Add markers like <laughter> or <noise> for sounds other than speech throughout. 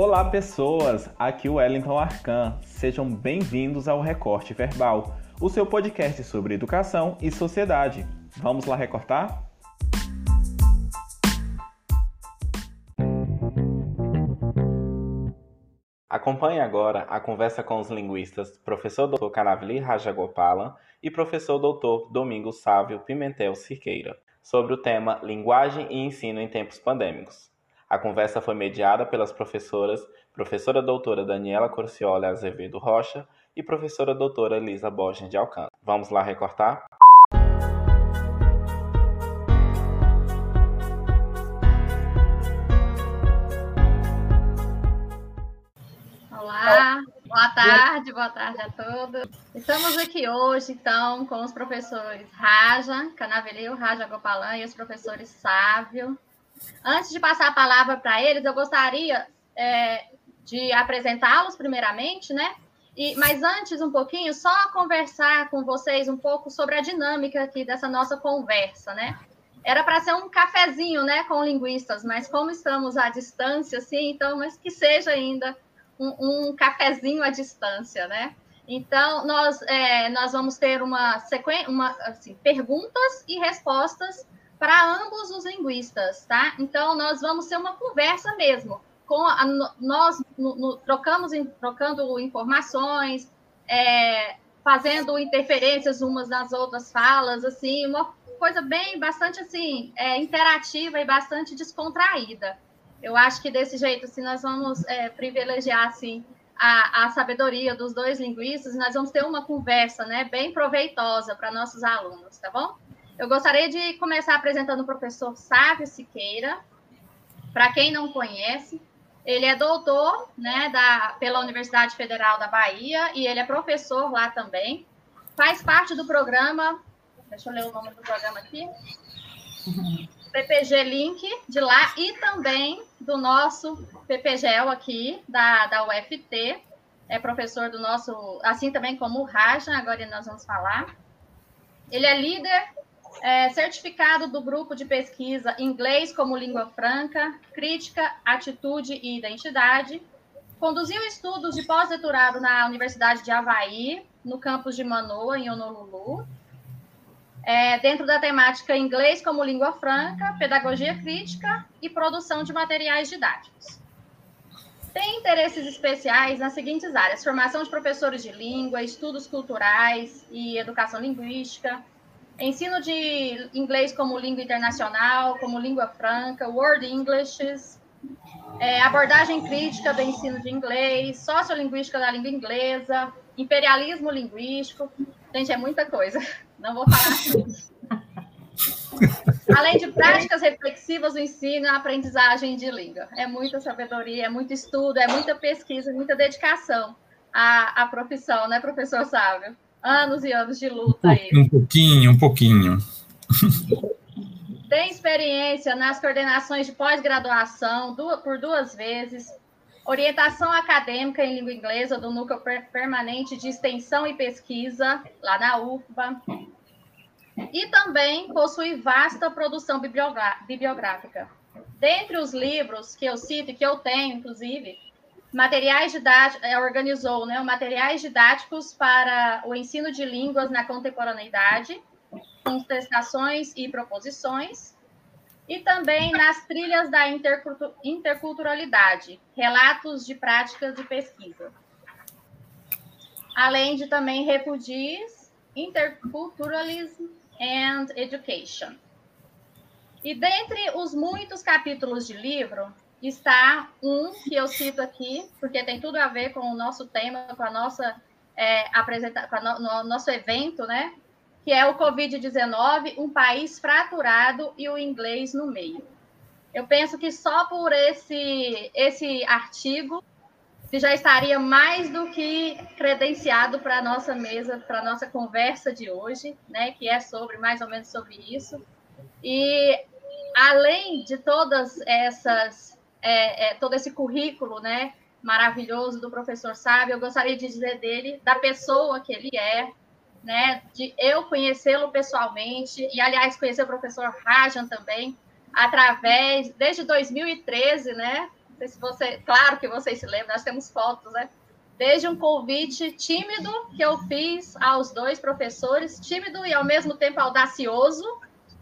Olá, pessoas! Aqui o Wellington Arcan. Sejam bem-vindos ao Recorte Verbal, o seu podcast sobre educação e sociedade. Vamos lá recortar? Acompanhe agora a conversa com os linguistas professor Dr. Caravili Rajagopalan e professor Dr. Domingos Sávio Pimentel Siqueira, sobre o tema Linguagem e Ensino em Tempos Pandêmicos. A conversa foi mediada pelas professoras professora doutora Daniela Corcioli Azevedo Rocha e professora doutora Elisa Borges de Alcântara. Vamos lá recortar? Olá, boa tarde, boa tarde a todos. Estamos aqui hoje, então, com os professores Raja, Canavelio, Raja Gopalan e os professores Sávio, Antes de passar a palavra para eles, eu gostaria é, de apresentá-los primeiramente, né? E, mas antes, um pouquinho, só conversar com vocês um pouco sobre a dinâmica aqui dessa nossa conversa, né? Era para ser um cafezinho, né, com linguistas, mas como estamos à distância, assim, então, mas que seja ainda um, um cafezinho à distância, né? Então, nós, é, nós vamos ter uma sequência, assim, perguntas e respostas para ambos os linguistas, tá? Então, nós vamos ter uma conversa mesmo. Com a, nós no, no, trocamos, trocando informações, é, fazendo interferências umas nas outras falas, assim, uma coisa bem, bastante, assim, é, interativa e bastante descontraída. Eu acho que desse jeito, assim, nós vamos é, privilegiar, assim, a, a, sabedoria dos dois linguistas, nós vamos ter uma conversa, né, bem proveitosa para nossos alunos, tá bom? Eu gostaria de começar apresentando o professor Sávio Siqueira. Para quem não conhece, ele é doutor né, da, pela Universidade Federal da Bahia e ele é professor lá também. Faz parte do programa, deixa eu ler o nome do programa aqui, PPG Link de lá e também do nosso PPGEL aqui da, da UFT. É professor do nosso, assim também como o Raja, agora nós vamos falar. Ele é líder é, certificado do grupo de pesquisa Inglês como Língua Franca, Crítica, Atitude e Identidade. Conduziu estudos de pós-doutorado na Universidade de Havaí, no campus de Manoa, em Honolulu, é, dentro da temática Inglês como Língua Franca, Pedagogia Crítica e Produção de Materiais Didáticos. Tem interesses especiais nas seguintes áreas: formação de professores de língua, estudos culturais e educação linguística, ensino de inglês como língua internacional, como língua franca, Word Englishes, é, abordagem crítica do ensino de inglês, sociolinguística da língua inglesa, imperialismo linguístico. Gente, é muita coisa. <laughs> Não vou falar. Além de práticas reflexivas do ensino e aprendizagem de língua. É muita sabedoria, é muito estudo, é muita pesquisa, muita dedicação à, à profissão, né, professor Sávio? Anos e anos de luta aí. Um pouquinho, um pouquinho. Tem experiência nas coordenações de pós-graduação por duas vezes, orientação acadêmica em língua inglesa do Núcleo Permanente de Extensão e Pesquisa, lá na UFBA. E também possui vasta produção bibliográfica. Dentre os livros que eu cito e que eu tenho, inclusive, materiais didáticos, é, organizou né, materiais didáticos para o ensino de línguas na contemporaneidade, contestações e proposições, e também nas trilhas da interculturalidade, relatos de práticas de pesquisa. Além de também refugies, interculturalism and education. E dentre os muitos capítulos de livro, está um que eu cito aqui, porque tem tudo a ver com o nosso tema, com a nossa é, apresentação, com o no, nosso evento, né? Que é o Covid-19, um país fraturado e o inglês no meio. Eu penso que só por esse, esse artigo se já estaria mais do que credenciado para a nossa mesa, para a nossa conversa de hoje, né? Que é sobre mais ou menos sobre isso. E além de todas essas é, é, todo esse currículo, né, maravilhoso do professor Sábio, eu gostaria de dizer dele, da pessoa que ele é, né, de eu conhecê-lo pessoalmente, e aliás, conhecer o professor Rajan também, através, desde 2013, né, Não sei se você, claro que vocês se lembram, nós temos fotos, né? Desde um convite tímido que eu fiz aos dois professores, tímido e ao mesmo tempo audacioso,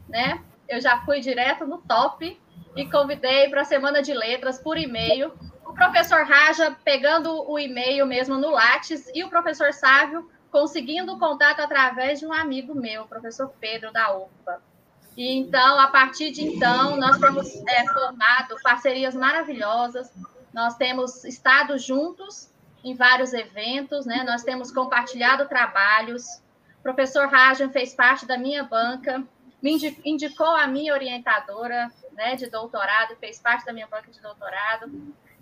né? Eu já fui direto no top e convidei para a semana de letras por e-mail. O professor Raja pegando o e-mail mesmo no Lattes e o professor Sávio conseguindo o contato através de um amigo meu, o professor Pedro da UFA. E então, a partir de então, nós temos é, formado parcerias maravilhosas, nós temos estado juntos em vários eventos, né? Nós temos compartilhado trabalhos. O professor Rajan fez parte da minha banca, me indicou a minha orientadora, né, de doutorado, e fez parte da minha banca de doutorado.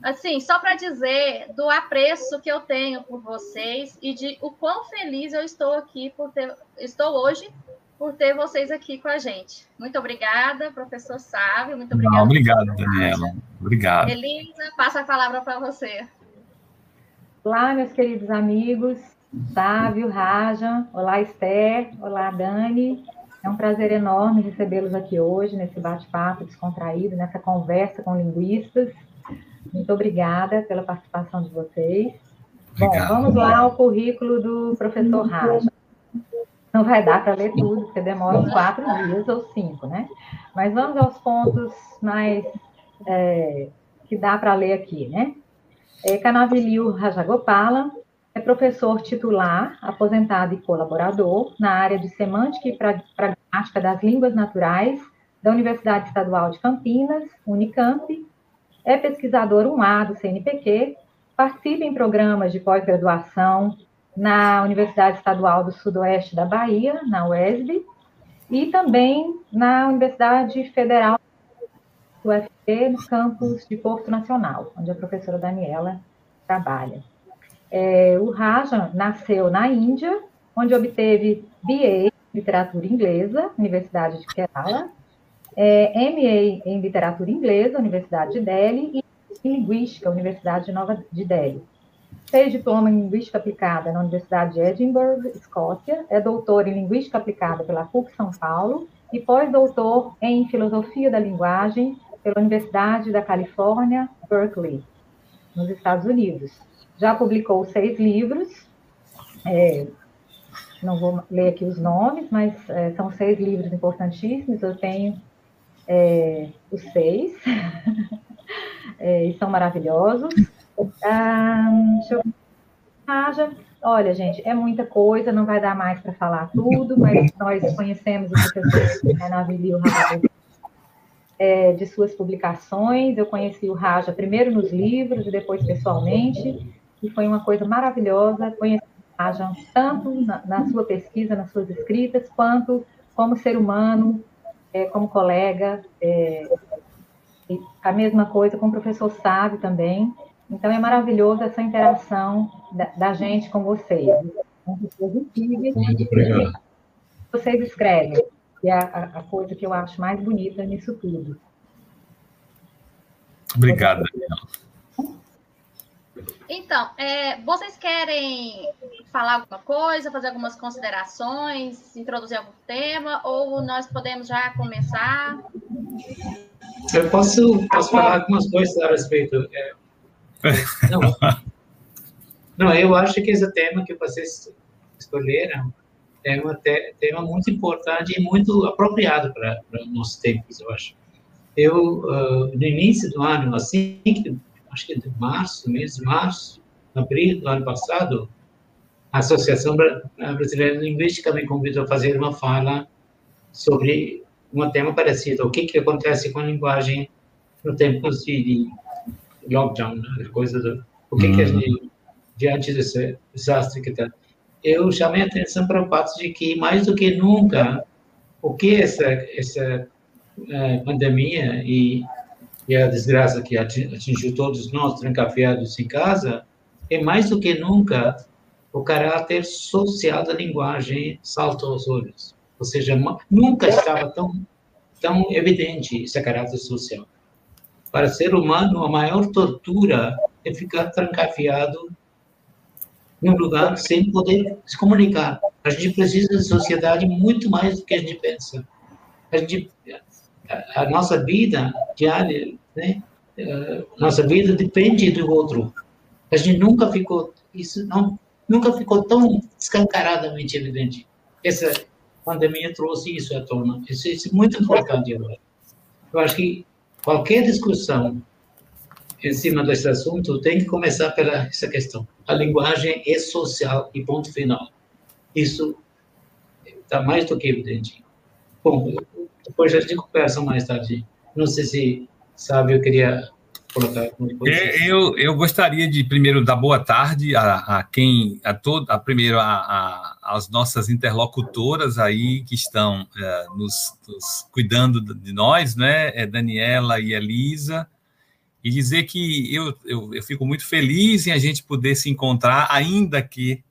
Assim, só para dizer do apreço que eu tenho por vocês e de o quão feliz eu estou aqui por ter, estou hoje por ter vocês aqui com a gente. Muito obrigada, professor Sávio. Muito obrigada. Não, obrigado, Daniela. Obrigado. Elisa, passa a palavra para você. Olá, meus queridos amigos. Sávio, Raja. Olá, Esther. Olá, Dani. É um prazer enorme recebê-los aqui hoje, nesse bate-papo descontraído, nessa conversa com linguistas. Muito obrigada pela participação de vocês. Obrigado. Bom, vamos lá ao currículo do professor Raja. Não vai dar para ler tudo, porque demora uns quatro dias ou cinco, né? Mas vamos aos pontos mais é, que dá para ler aqui, né? É, Canavilio Rajagopala é professor titular, aposentado e colaborador na área de semântica e pragmática das línguas naturais da Universidade Estadual de Campinas, Unicamp. É pesquisador 1A do CNPq, participa em programas de pós-graduação na Universidade Estadual do Sudoeste da Bahia, na UESB, e também na Universidade Federal do UFP, no campus de Porto Nacional, onde a professora Daniela trabalha. É, o Raja nasceu na Índia, onde obteve BA em Literatura Inglesa, Universidade de Kerala, é, MA em Literatura Inglesa, Universidade de Delhi, e em Linguística, Universidade de Nova de Delhi. Fez diploma em Linguística Aplicada na Universidade de Edinburgh, Escócia, é doutor em Linguística Aplicada pela PUC São Paulo e pós-doutor em Filosofia da Linguagem pela Universidade da Califórnia, Berkeley, nos Estados Unidos. Já publicou seis livros, é, não vou ler aqui os nomes, mas é, são seis livros importantíssimos, eu tenho é, os seis, <laughs> é, e são maravilhosos. Ah, deixa eu Haja. Olha, gente, é muita coisa, não vai dar mais para falar tudo, mas nós conhecemos o professor Renavilio é, de suas publicações. Eu conheci o Raja primeiro nos livros e depois pessoalmente, e foi uma coisa maravilhosa conhecer o Raja tanto na, na, sua pesquisa, nas suas escritas, quanto como ser humano, é, como colega. É, a mesma coisa com o professor Sábio também. Então, é maravilhoso essa interação da, da gente com vocês. Muito obrigado. Vocês escrevem, que é a, a, coisa que eu acho mais bonita nisso tudo. Obrigado, Daniela. Então, é, vocês querem falar alguma coisa, fazer algumas considerações, introduzir algum tema, ou nós podemos já começar? Eu posso, posso falar algumas coisas a respeito. É, não, <laughs> não, eu acho que esse tema que vocês escolheram é um tema muito importante e muito apropriado para nossos tempos, eu acho. Eu, uh, no início do ano, assim, acho que de março, mês de março, abril do ano passado, a Associação Brasileira de Linguística me convidou a fazer uma fala sobre um tema parecido, o que, que acontece com a linguagem no tempo de, lockdown, né? coisa do, o que, uhum. que a gente, diante desse desastre que está. Eu chamei a atenção para o fato de que, mais do que nunca, o que essa, essa é, pandemia e, e a desgraça que atingiu todos nós, trancafiados em casa, é mais do que nunca o caráter social da linguagem salta aos olhos. Ou seja, nunca estava tão, tão evidente esse caráter social. Para ser humano, a maior tortura é ficar trancafiado num lugar sem poder se comunicar. A gente precisa de sociedade muito mais do que a gente pensa. A, gente, a, nossa vida diária, né, nossa vida depende do outro. A gente nunca ficou, isso não, nunca ficou tão escancaradamente evidente. Essa pandemia trouxe isso à tona. Isso, isso é muito importante agora. Eu acho que qualquer discussão em cima desse assunto tem que começar pela essa questão. A linguagem é social e ponto final. Isso está mais do que evidente. Bom, depois a gente conversa mais tarde. Não sei se sabe, eu queria colocar é, eu, eu gostaria de primeiro dar boa tarde a, a quem a todo a primeiro a, a, as nossas interlocutoras aí que estão é, nos, nos, cuidando de nós né? É Daniela e Elisa. E dizer que eu, eu, eu, fico muito feliz em a gente poder se encontrar, ainda que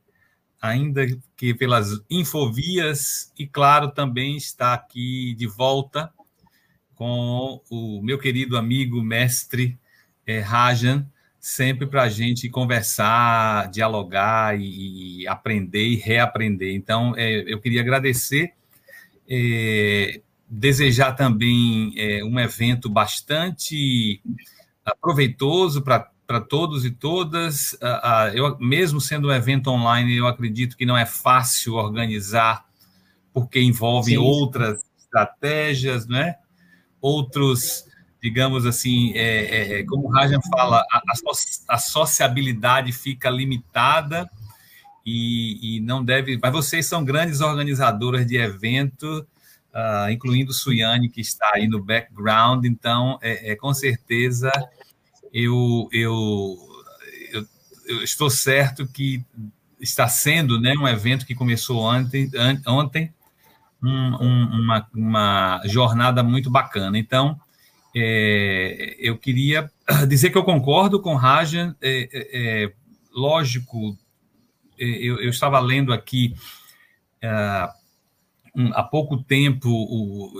ainda que pelas infovias, e claro, também está aqui de volta com o meu querido amigo mestre é, Rajan, sempre para a gente conversar, dialogar e, e, aprender e reaprender. Então, é, eu queria agradecer, é, desejar também um evento bastante proveitoso para todos e todas. Eu, mesmo sendo um evento online, eu acredito que não é fácil organizar, porque envolve Sim. outras estratégias, né? outros, digamos assim, é, é, é como o Rajan fala, a, a, sociabilidade fica limitada e, e, não deve. Mas vocês são grandes organizadoras de evento. Uh, incluindo Suiane, que está aí no background. Então, é, é com certeza, eu, eu, eu, eu, estou certo que está sendo né, um evento que começou ontem, ontem um, um, uma, uma jornada muito bacana. Então, é, eu queria <coughs> dizer que eu concordo com Rajan. É, é, é lógico, é, eu, eu, estava lendo aqui é, há pouco tempo, o,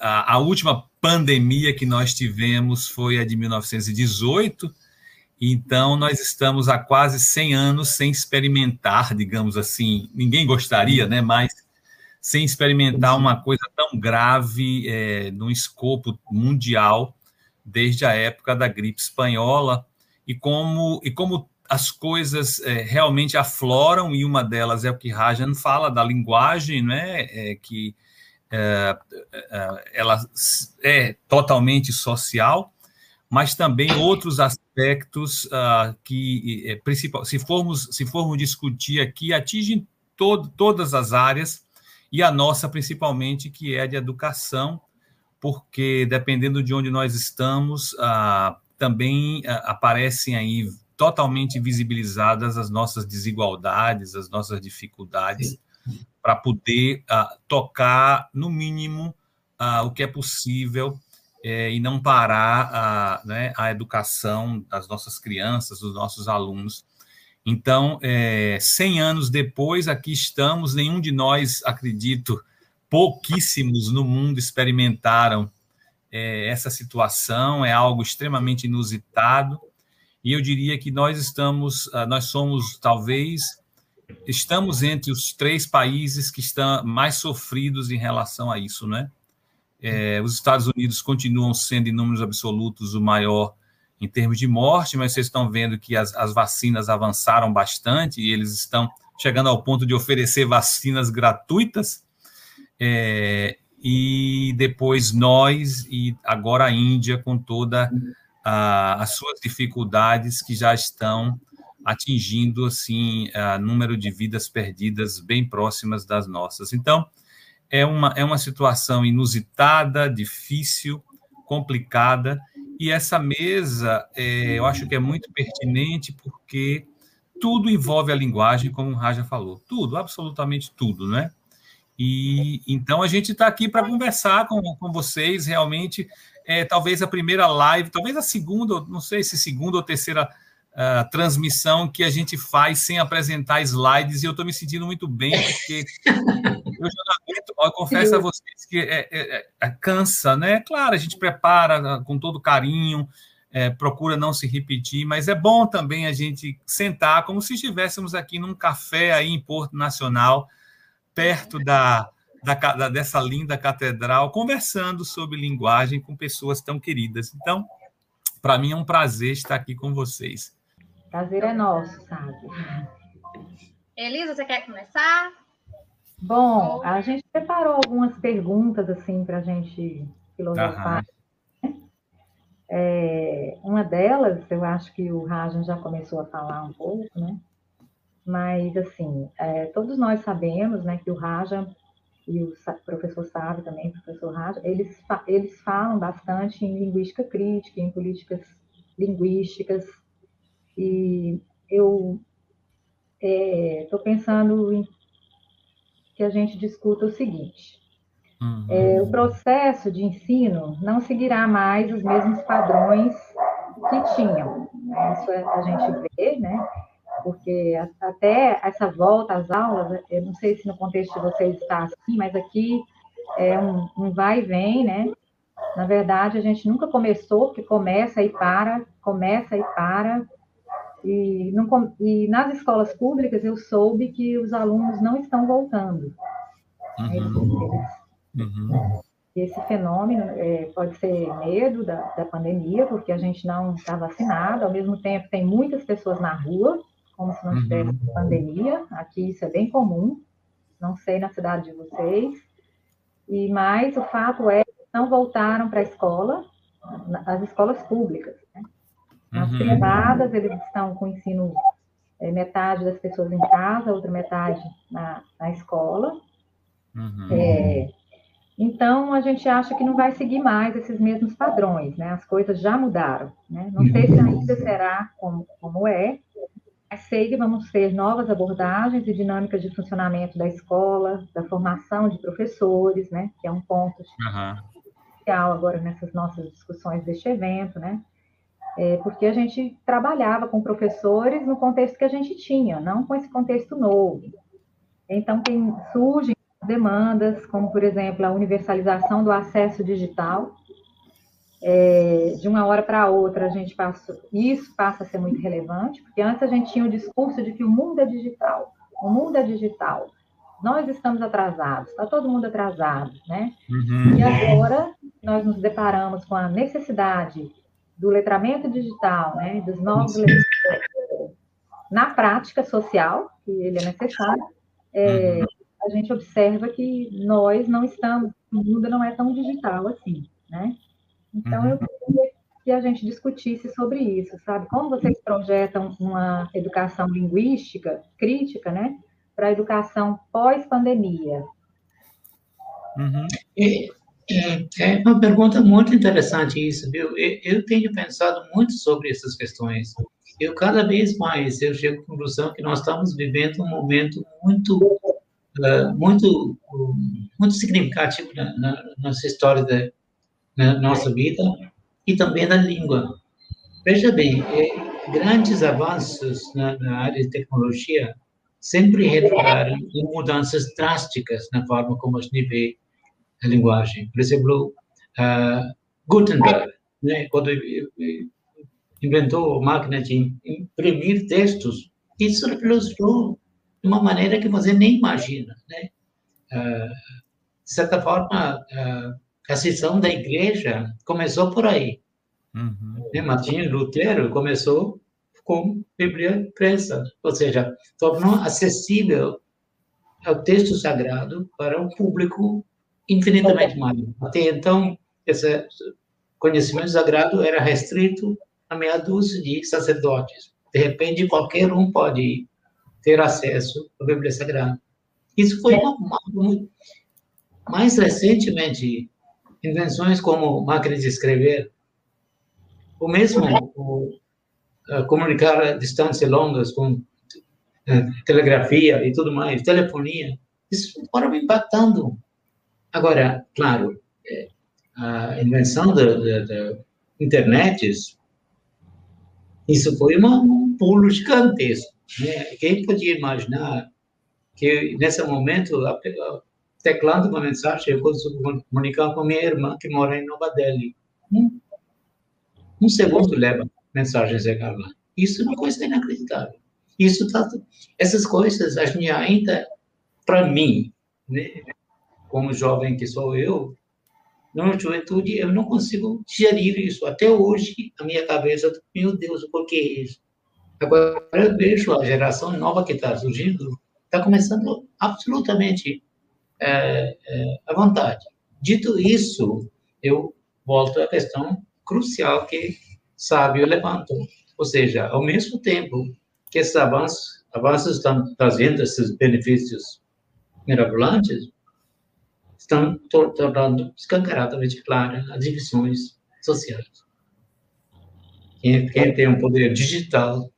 a, a, última pandemia que nós tivemos foi a de 1918, então nós estamos há quase 100 anos sem experimentar, digamos assim, ninguém gostaria, né, mas sem experimentar uma coisa tão grave é, num escopo mundial desde a época da gripe espanhola. E como e como as coisas é, realmente afloram, e uma delas é o que Rajan fala da linguagem, né, é, que é, ela é totalmente social, mas também outros aspectos uh, que, é, principal, se formos, se formos discutir aqui, atingem todo, todas as áreas, e a nossa principalmente, que é de educação, porque dependendo de onde nós estamos, uh, também uh, aparecem aí totalmente visibilizadas as nossas desigualdades, as nossas dificuldades, para poder uh, tocar, no mínimo, uh, o que é possível é, e não parar a, né, a educação das nossas crianças, dos nossos alunos. Então, é, 100 anos depois, aqui estamos, nenhum de nós, acredito, pouquíssimos no mundo experimentaram é, essa situação, é algo extremamente inusitado, e eu diria que nós estamos, ah, nós somos talvez estamos entre os três países que estão mais sofridos em relação a isso, né? É, os Estados Unidos continuam sendo em números absolutos o maior em termos de morte, mas vocês estão vendo que as, as vacinas avançaram bastante e eles estão chegando ao ponto de oferecer vacinas gratuitas. É, e depois nós e agora a Índia com toda as suas dificuldades que já estão atingindo assim o número de vidas perdidas bem próximas das nossas. Então é uma é uma situação inusitada, difícil, complicada e essa mesa é, eu acho que é muito pertinente porque tudo envolve a linguagem, como o Raja falou, tudo, absolutamente tudo, né? E então a gente está aqui para conversar com, com vocês realmente é, talvez a primeira live, talvez a segunda, não sei se segunda ou terceira uh, transmissão que a gente faz sem apresentar slides, e eu estou me sentindo muito bem, porque eu já não aguento, eu confesso a vocês que é, é, é, cansa, né? Claro, a gente prepara com todo carinho, é, procura não se repetir, mas é bom também a gente sentar como se estivéssemos aqui num café aí em Porto Nacional, perto da da, da, dessa linda catedral, conversando sobre linguagem com pessoas tão queridas. Então, Para mim é um prazer estar aqui com vocês. Prazer é nosso, sabe? Elisa, você quer começar? Bom, a gente preparou algumas perguntas assim para a gente filosofar. Né? É, uma delas, eu acho que o Rajan já começou a falar um pouco, né? Mas, assim, é, todos nós sabemos né, que o Raja e o professor Sávio também, o professor Raja, eles, eles falam bastante em linguística crítica, em políticas linguísticas, e eu estou é, pensando em que a gente discuta o seguinte, uhum. é, o processo de ensino não seguirá mais os mesmos padrões que tinham, né? isso é, a gente vê, né, porque até essa volta às aulas, eu não sei se no contexto de vocês está assim, mas aqui é um, um vai e vem, né? Na verdade, a gente nunca começou, porque começa e para, começa e para. E, não, e nas escolas públicas eu soube que os alunos não estão voltando. Uhum. Uhum. Esse fenômeno é, pode ser medo da, da pandemia, porque a gente não está vacinado, ao mesmo tempo tem muitas pessoas na rua, como se não tivesse uhum. pandemia. Aqui isso é bem comum. Não sei na cidade de vocês. E mais o fato é que não voltaram para a escola, as escolas públicas. Né? Nas uhum. privadas eles estão com o ensino é, metade das pessoas em casa, outra metade na, na escola. Uhum. É, então, a gente acha que não vai seguir mais esses mesmos padrões, né? As coisas já mudaram, né? Não sei se ainda será como, como é, sei que vamos ter novas abordagens e dinâmicas de funcionamento da escola, da formação de professores, né, que é um ponto especial uhum. agora nessas nossas discussões deste evento, né, é, porque a gente trabalhava com professores no contexto que a gente tinha, não com esse contexto novo. Então, tem, surgem demandas, como, por exemplo, a universalização do acesso digital, é, de uma hora para outra a gente passa, isso passa a ser muito relevante, porque antes a gente tinha o discurso de que o mundo é digital, o mundo é digital, nós estamos atrasados, está todo mundo atrasado, né? Uhum. E agora nós nos deparamos com a necessidade do letramento digital, né? Dos novos na prática social, que ele é necessário, é, uhum. a gente observa que nós não estamos, o mundo não é tão digital assim, né? Então, uhum. eu queria que a gente discutisse sobre isso, sabe? Como vocês projetam uma educação linguística, crítica, né? Para a educação pós-pandemia? Uhum. É, é, uma pergunta muito interessante isso, viu? Eu, eu, tenho pensado muito sobre essas questões. Eu, cada vez mais, eu chego à conclusão que nós estamos vivendo um momento muito, uh, muito, muito significativo na, na nossa história da, na nossa vida e também na língua. Veja bem, é, grandes avanços na, na, área de tecnologia sempre resultaram em mudanças drásticas na forma como a gente vê a linguagem. Por exemplo, uh, Gutenberg, né, quando inventou a máquina de imprimir textos, isso revolucionou de uma maneira que você nem imagina. Né? Uh, de certa forma, uh, a cisão da igreja começou por aí. Uhum. Né, Martinho Lutero começou com Bíblia impressa, ou seja, tornou acessível o texto sagrado para um público infinitamente maior. Até então, esse conhecimento sagrado era restrito a meia dúzia de sacerdotes. De repente, qualquer um pode ter acesso à Bíblia Sagrada. Isso foi uma, uma, mais recentemente, invenções como máquinas de escrever, ou mesmo o, uh, comunicar a distâncias longas com uh, telegrafia e tudo mais, telefonia, isso foram impactando. Agora, claro, é, a invenção da, da, da internet, isso foi uma, um pulo gigantesco. Né? Quem podia imaginar que, nesse momento, a, a teclando uma mensagem, eu consigo comunicar com minha irmã que mora em Nova Delhi. Um, um segundo leva mensagem chegar lá. Isso é uma coisa inacreditável. Isso tá, essas coisas, a gente ainda, para mim, né, como jovem que sou eu, na juventude, eu não consigo digerir isso. Até hoje, a minha cabeça, meu Deus, por que isso? Agora, eu vejo a geração nova que está surgindo, está começando absolutamente é, é, à vontade. Dito isso, eu volto à questão crucial que Sábio levantou. Ou seja, ao mesmo tempo que esses avanços, avanços estão trazendo esses benefícios mirabolantes, estão tornando escancaradamente claras as divisões sociais. Quem, quem, tem um poder digital,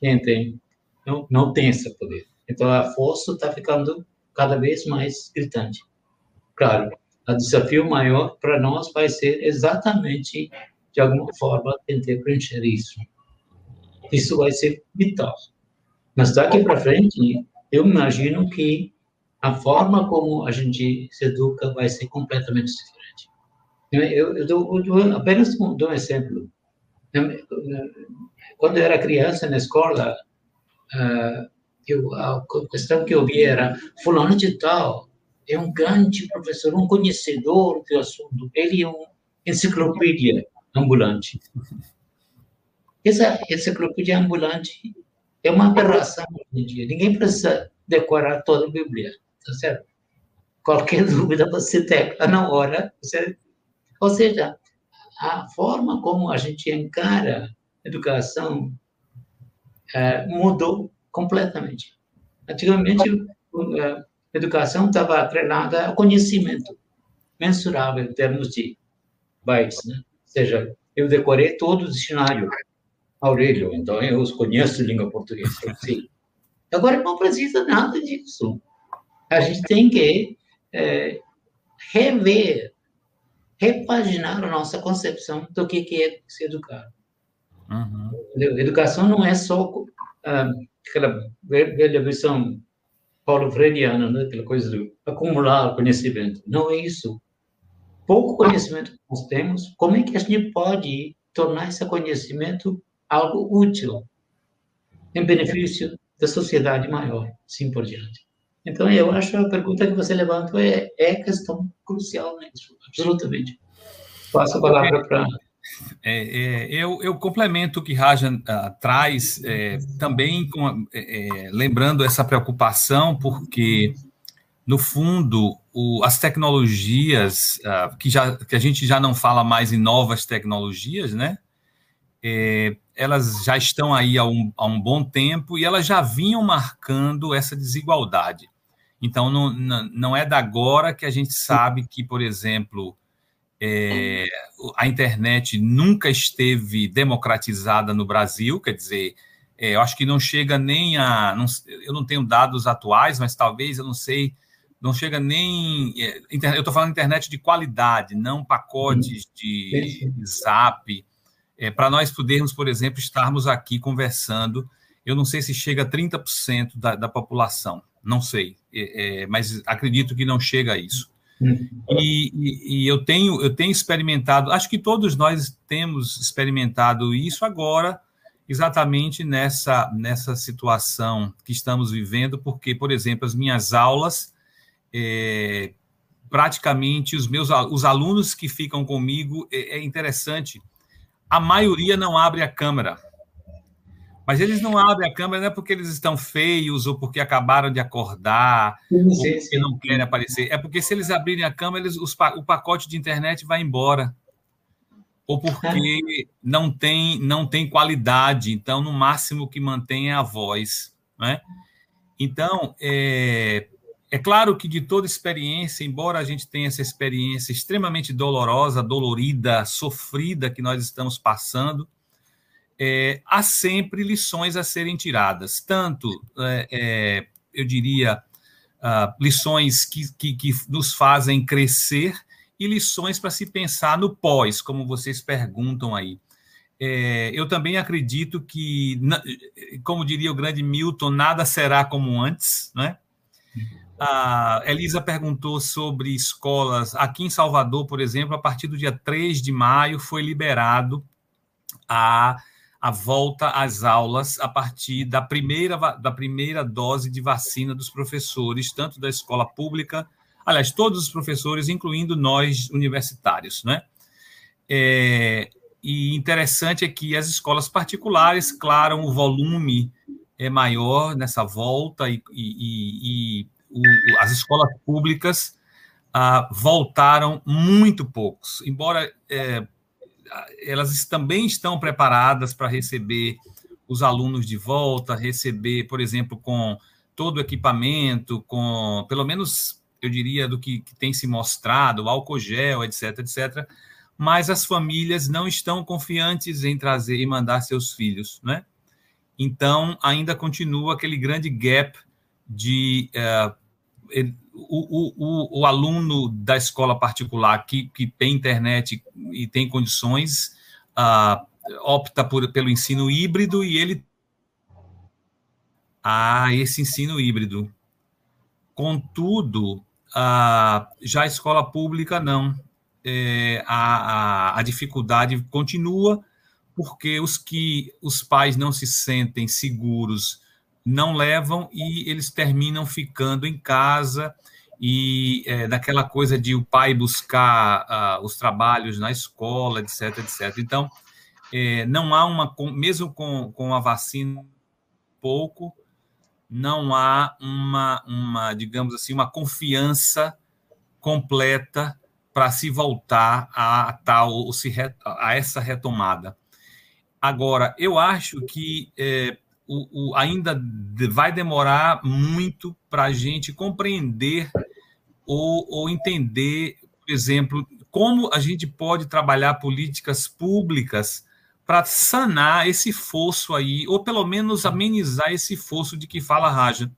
quem tem, não, não tem esse poder. Então, a força está ficando cada vez mais gritante. Claro, o desafio maior para nós vai ser exatamente, de alguma forma, tentar preencher isso. Isso vai ser vital. Mas daqui para frente, eu imagino que a forma como a gente se educa vai ser completamente diferente. Eu, eu, dou, eu dou, apenas dou um exemplo. Quando eu era criança na escola, uh, eu, a questão que eu vi era fulano de tal é um grande professor, um conhecedor do assunto. Ele é uma enciclopédia ambulante. Essa enciclopédia ambulante é uma aberração hoje em dia. Ninguém precisa decorar toda a Bíblia tá certo? Qualquer <laughs> dúvida você tecla na hora, ou seja, a forma como a gente encara a educação é, mudou completamente. Antigamente, a educação estava atrelada ao conhecimento, mensurável em termos de bytes, né? Ou seja, eu decorei todo o dicionário Aurélio, então eu conheço a língua portuguesa. Sim. Agora não precisa nada disso a gente tem que é, rever, repaginar a nossa concepção do que, é se educar. Uhum. Educação não é só aquela velha visão paulo freireana, né? aquela coisa de acumular conhecimento. Não é isso. Pouco conhecimento que nós temos, como é que a gente pode tornar esse conhecimento algo útil, em benefício da sociedade maior, assim por diante. Então, eu acho a pergunta que você levantou é, é questão crucial, né? absolutamente. Passo a palavra para. É, é, eu, eu, complemento o que Rajan uh, traz, é, também com, é, é, lembrando essa preocupação, porque, no fundo, o, as tecnologias, uh, que, já, que a gente já não fala mais em novas tecnologias, né? É, elas já estão aí há um, há um bom tempo e elas já vinham marcando essa desigualdade. Então, não, não é da agora que a gente sabe que, por exemplo, é, a internet nunca esteve democratizada no Brasil, quer dizer, é, eu acho que não chega nem a. Não, eu não tenho dados atuais, mas talvez, eu não sei, não chega nem. É, eu estou falando internet de qualidade, não pacotes de zap. É, Para nós podermos, por exemplo, estarmos aqui conversando, eu não sei se chega a 30% da, da população não sei, é, é, mas acredito que não chega a isso. Uhum. E, e, e, eu tenho eu tenho experimentado, acho que todos nós temos experimentado isso agora, exatamente nessa nessa situação que estamos vivendo, porque, por exemplo, as minhas aulas, é, praticamente os meus os alunos que ficam comigo é, é interessante, a maioria não abre a câmera. Mas eles não abrem a câmera não é porque eles estão feios ou porque acabaram de acordar sim, ou porque sim. não querem aparecer. É porque se eles abrirem a câmera, eles, os, o pacote de internet vai embora. Ou porque <laughs> não tem, não tem qualidade. Então, no máximo que mantém é a voz. Né? Então, é, é claro que de toda experiência, embora a gente tenha essa experiência extremamente dolorosa, dolorida, sofrida que nós estamos passando, é, há sempre lições a serem tiradas, tanto, é, é, eu diria, uh, lições que, que, que, nos fazem crescer e lições para se pensar no pós, como vocês perguntam aí. É, eu também acredito que, como diria o grande Milton, nada será como antes, né? A Elisa perguntou sobre escolas. Aqui em Salvador, por exemplo, a partir do dia 3 de maio foi liberado a a volta às aulas a partir da primeira, da primeira dose de vacina dos professores, tanto da escola pública aliás, todos os professores, incluindo nós universitários, né? É, e interessante é que as escolas particulares, claro, o volume é maior nessa volta e, e, e o, as escolas públicas ah, voltaram muito poucos, embora é, elas também estão preparadas para receber os alunos de volta, receber, por exemplo, com todo o equipamento, com pelo menos eu diria do que, que tem se mostrado, álcool gel, etc, etc. Mas as famílias não estão confiantes em trazer e mandar seus filhos, né? Então ainda continua aquele grande gap de uh, o, o, o, aluno da escola particular que, que tem internet e tem condições uh, opta por, pelo ensino híbrido e ele ah, esse ensino híbrido. Contudo, uh, já a escola pública não. É, a, a, a dificuldade continua porque os que os pais não se sentem seguros não levam e eles terminam ficando em casa e é, daquela coisa de o pai buscar uh, os trabalhos na escola, etc, etc. Então, é, não há uma, mesmo com, com a vacina pouco, não há uma, uma, digamos assim, uma confiança completa para se voltar a, tal, a essa retomada. Agora, eu acho que é, o, o, ainda vai demorar muito para a gente compreender ou, ou entender, por exemplo, como a gente pode trabalhar políticas públicas para sanar esse fosso aí, ou pelo menos amenizar esse fosso de que fala Raja.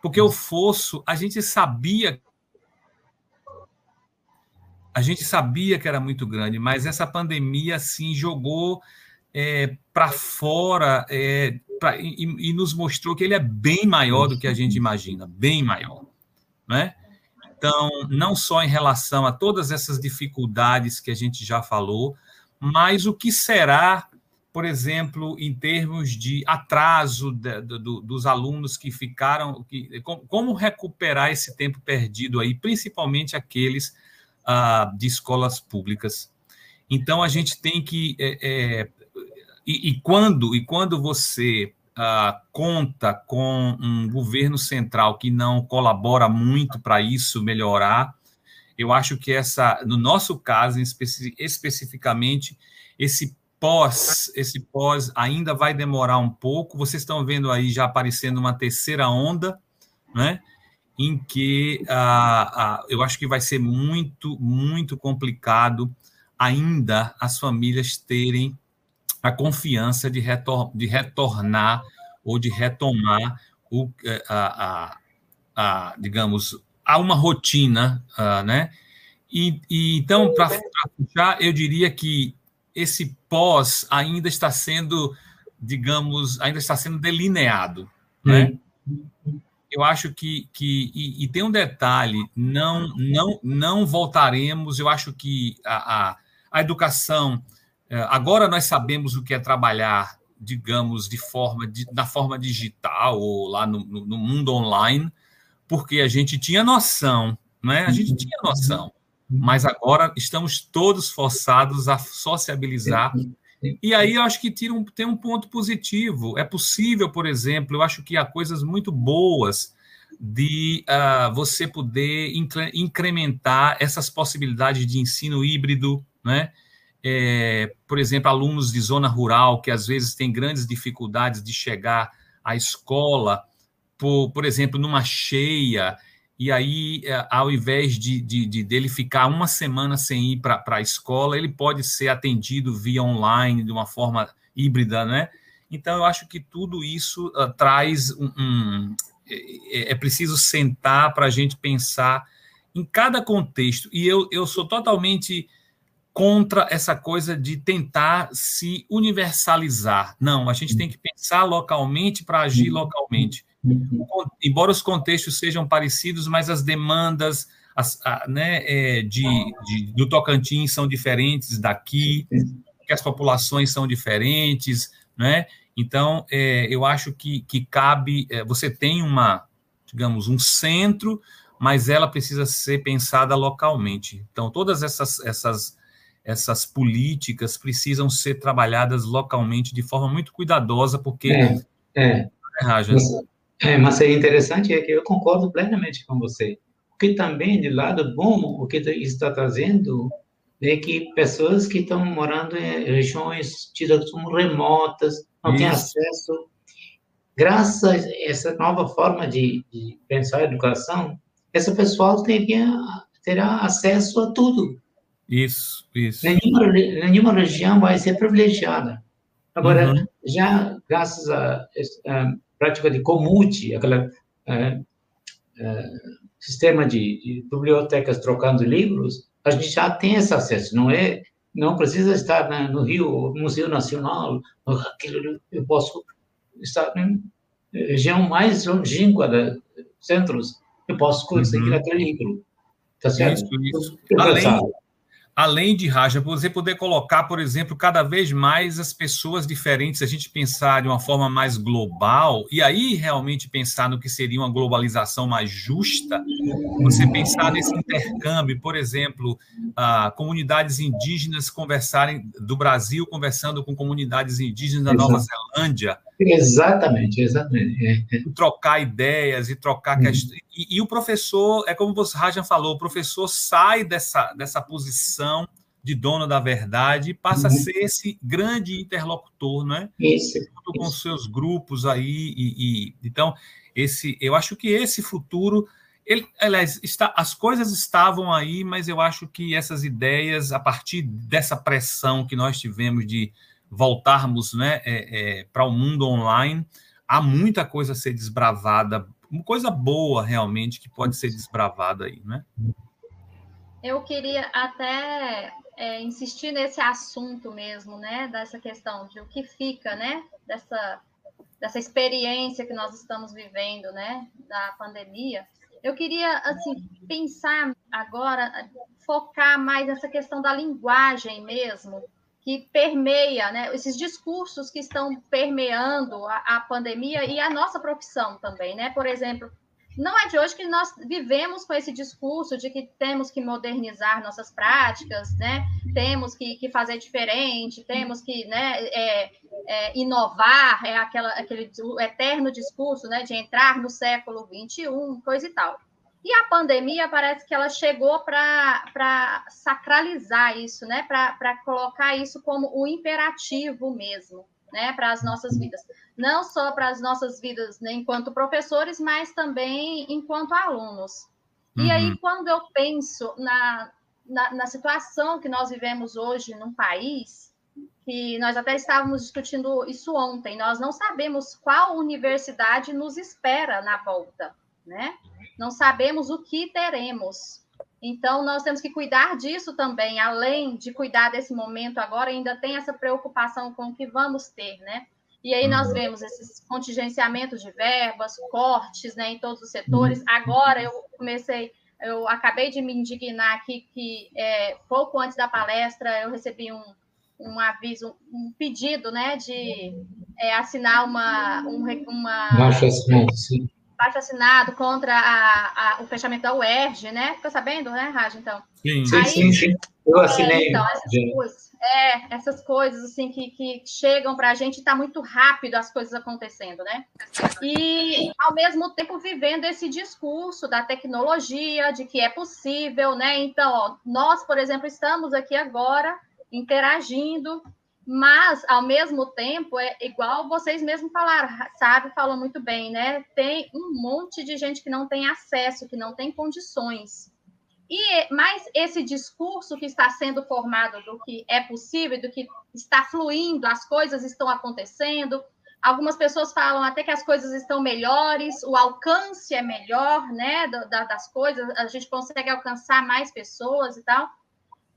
Porque o fosso, a gente sabia a gente sabia que era muito grande, mas essa pandemia assim jogou é, para fora é, pra, e, e, nos mostrou que ele é bem maior do que a gente imagina, bem maior, né? Então, não só em relação a todas essas dificuldades que a gente já falou, mas o que será, por exemplo, em termos de atraso de, dos alunos que ficaram, que, como recuperar esse tempo perdido aí, principalmente aqueles ah, de escolas públicas. Então, a gente tem que é, é, e, e, quando, e quando você uh, conta com um governo central que não colabora muito para isso melhorar, eu acho que essa, no nosso caso especi especificamente, esse pós, esse pós ainda vai demorar um pouco. Vocês estão vendo aí já aparecendo uma terceira onda, né? Em que uh, uh, eu acho que vai ser muito, muito complicado ainda as famílias terem a confiança de, retor de retornar ou de retomar o, é, a, a, a digamos, a uma rotina, uh, né? E, e então, para fechar, eu diria que esse pós ainda está sendo, digamos, ainda está sendo delineado, né? Eu acho que, que e, e, tem um detalhe, não, não, não voltaremos. Eu acho que a, a, a educação agora nós sabemos o que é trabalhar, digamos, de forma de, da forma digital ou lá no, no, mundo online, porque a gente tinha noção, né? A gente tinha noção, mas agora estamos todos forçados a sociabilizar. E aí eu acho que tira um, tem um ponto positivo. É possível, por exemplo, eu acho que há coisas muito boas de uh, você poder incrementar essas possibilidades de ensino híbrido, né? É, por exemplo, alunos de zona rural que às vezes têm grandes dificuldades de chegar à escola, por, por exemplo, numa cheia, e aí, é, ao invés de, de, de dele ficar uma semana sem ir para a escola, ele pode ser atendido via online, de uma forma híbrida, né? Então, eu acho que tudo isso uh, traz um, um é, é, preciso sentar para a gente pensar em cada contexto. E eu, eu sou totalmente contra essa coisa de tentar se universalizar. Não, a gente tem que pensar localmente para agir localmente. Embora os contextos sejam parecidos, mas as demandas as, a, né, é, de, de, do Tocantins são diferentes daqui, que as populações são diferentes, né? Então, é, eu acho que, que cabe, é, você tem uma, digamos, um centro, mas ela precisa ser pensada localmente. Então, todas essas, essas, essas políticas precisam ser trabalhadas localmente de forma muito cuidadosa, porque. É, é. Mas, é, mas é interessante, é que eu concordo plenamente com você. Porque também, de lado bom, o que está trazendo é que pessoas que estão morando em regiões tidas como remotas, não têm acesso. Graças a essa nova forma de, de pensar a educação, essa pessoal teria, terá acesso a tudo. Isso, isso. Nenhuma, nenhuma região vai ser privilegiada. Agora, uhum. já graças à prática de comute, aquele uh, uh, sistema de, de, bibliotecas trocando livros, a gente já tem esse acesso, não é? Não precisa estar na, no Rio, Museu Nacional, aquilo, eu posso estar na região mais longínqua dos centros, eu posso conseguir uhum. aquele livro. Tá certo? Isso, isso. Além, além de Raja, você poder colocar, por exemplo, cada vez mais as pessoas diferentes, a gente pensar de uma forma mais global, e aí realmente pensar no que seria uma globalização mais justa, você pensar nesse intercâmbio, por exemplo, ah, comunidades indígenas conversarem do Brasil conversando com comunidades indígenas da Nova Zelândia. Exatamente, exatamente. É. Trocar ideias e trocar uhum. questões. E, e, o professor, é como você Rajan falou, o professor sai dessa, dessa posição de dono da verdade e passa uhum. a ser esse grande interlocutor, não é? Isso. Junto com seus grupos aí. E, e, então, esse, eu acho que esse futuro. Ele, aliás, está, as coisas estavam aí, mas eu acho que essas ideias, a partir dessa pressão que nós tivemos de voltarmos né, é, é, para o mundo online, há muita coisa a ser desbravada, coisa boa realmente que pode ser desbravada aí, né? Eu queria até é, insistir nesse assunto mesmo, né? Dessa questão de o que fica, né? Dessa, dessa experiência que nós estamos vivendo, né? Da pandemia. Eu queria, assim, pensar agora, focar mais nessa questão da linguagem mesmo, que permeia, né, esses discursos que estão permeando a, a, pandemia e a nossa profissão também, né? Por exemplo, não é de hoje que nós vivemos com esse discurso de que temos que modernizar nossas práticas, né? Temos que, que fazer diferente, temos que né, é, é, inovar, é aquela, aquele eterno discurso né, de entrar no século XXI, coisa e tal. E a pandemia parece que ela chegou para sacralizar isso, né? para colocar isso como o imperativo mesmo, né? para as nossas vidas. Não só para as nossas vidas né, enquanto professores, mas também enquanto alunos. Uhum. E aí, uhum. quando eu penso na, na, na situação que nós vivemos hoje num país, que nós até estávamos discutindo isso ontem, nós não sabemos qual universidade nos espera na volta, né? Não sabemos o que teremos. Então, nós temos que cuidar disso também, além de cuidar desse momento agora, ainda tem essa preocupação com o que vamos ter, né? E aí nós uhum. vemos esses contingenciamentos de verbas, cortes né, em todos os setores. Uhum. Agora eu comecei, eu acabei de me indignar aqui que é, pouco antes da palestra eu recebi um, um aviso, um pedido né, de é, assinar uma, um, uma. Sim baixo assinado contra a, a, o fechamento da UERJ, né? Ficou sabendo, né, Raj? Então. Sim, Aí, sim, sim. Eu assinei. É, então, essas coisas, é, essas coisas assim que, que chegam para a gente, está muito rápido as coisas acontecendo, né? E ao mesmo tempo vivendo esse discurso da tecnologia, de que é possível, né? Então, ó, nós, por exemplo, estamos aqui agora interagindo mas, ao mesmo tempo, é igual vocês mesmos falaram, sabe, falou muito bem, né? Tem um monte de gente que não tem acesso, que não tem condições. E mais esse discurso que está sendo formado do que é possível, do que está fluindo, as coisas estão acontecendo. Algumas pessoas falam até que as coisas estão melhores, o alcance é melhor, né, das coisas, a gente consegue alcançar mais pessoas e tal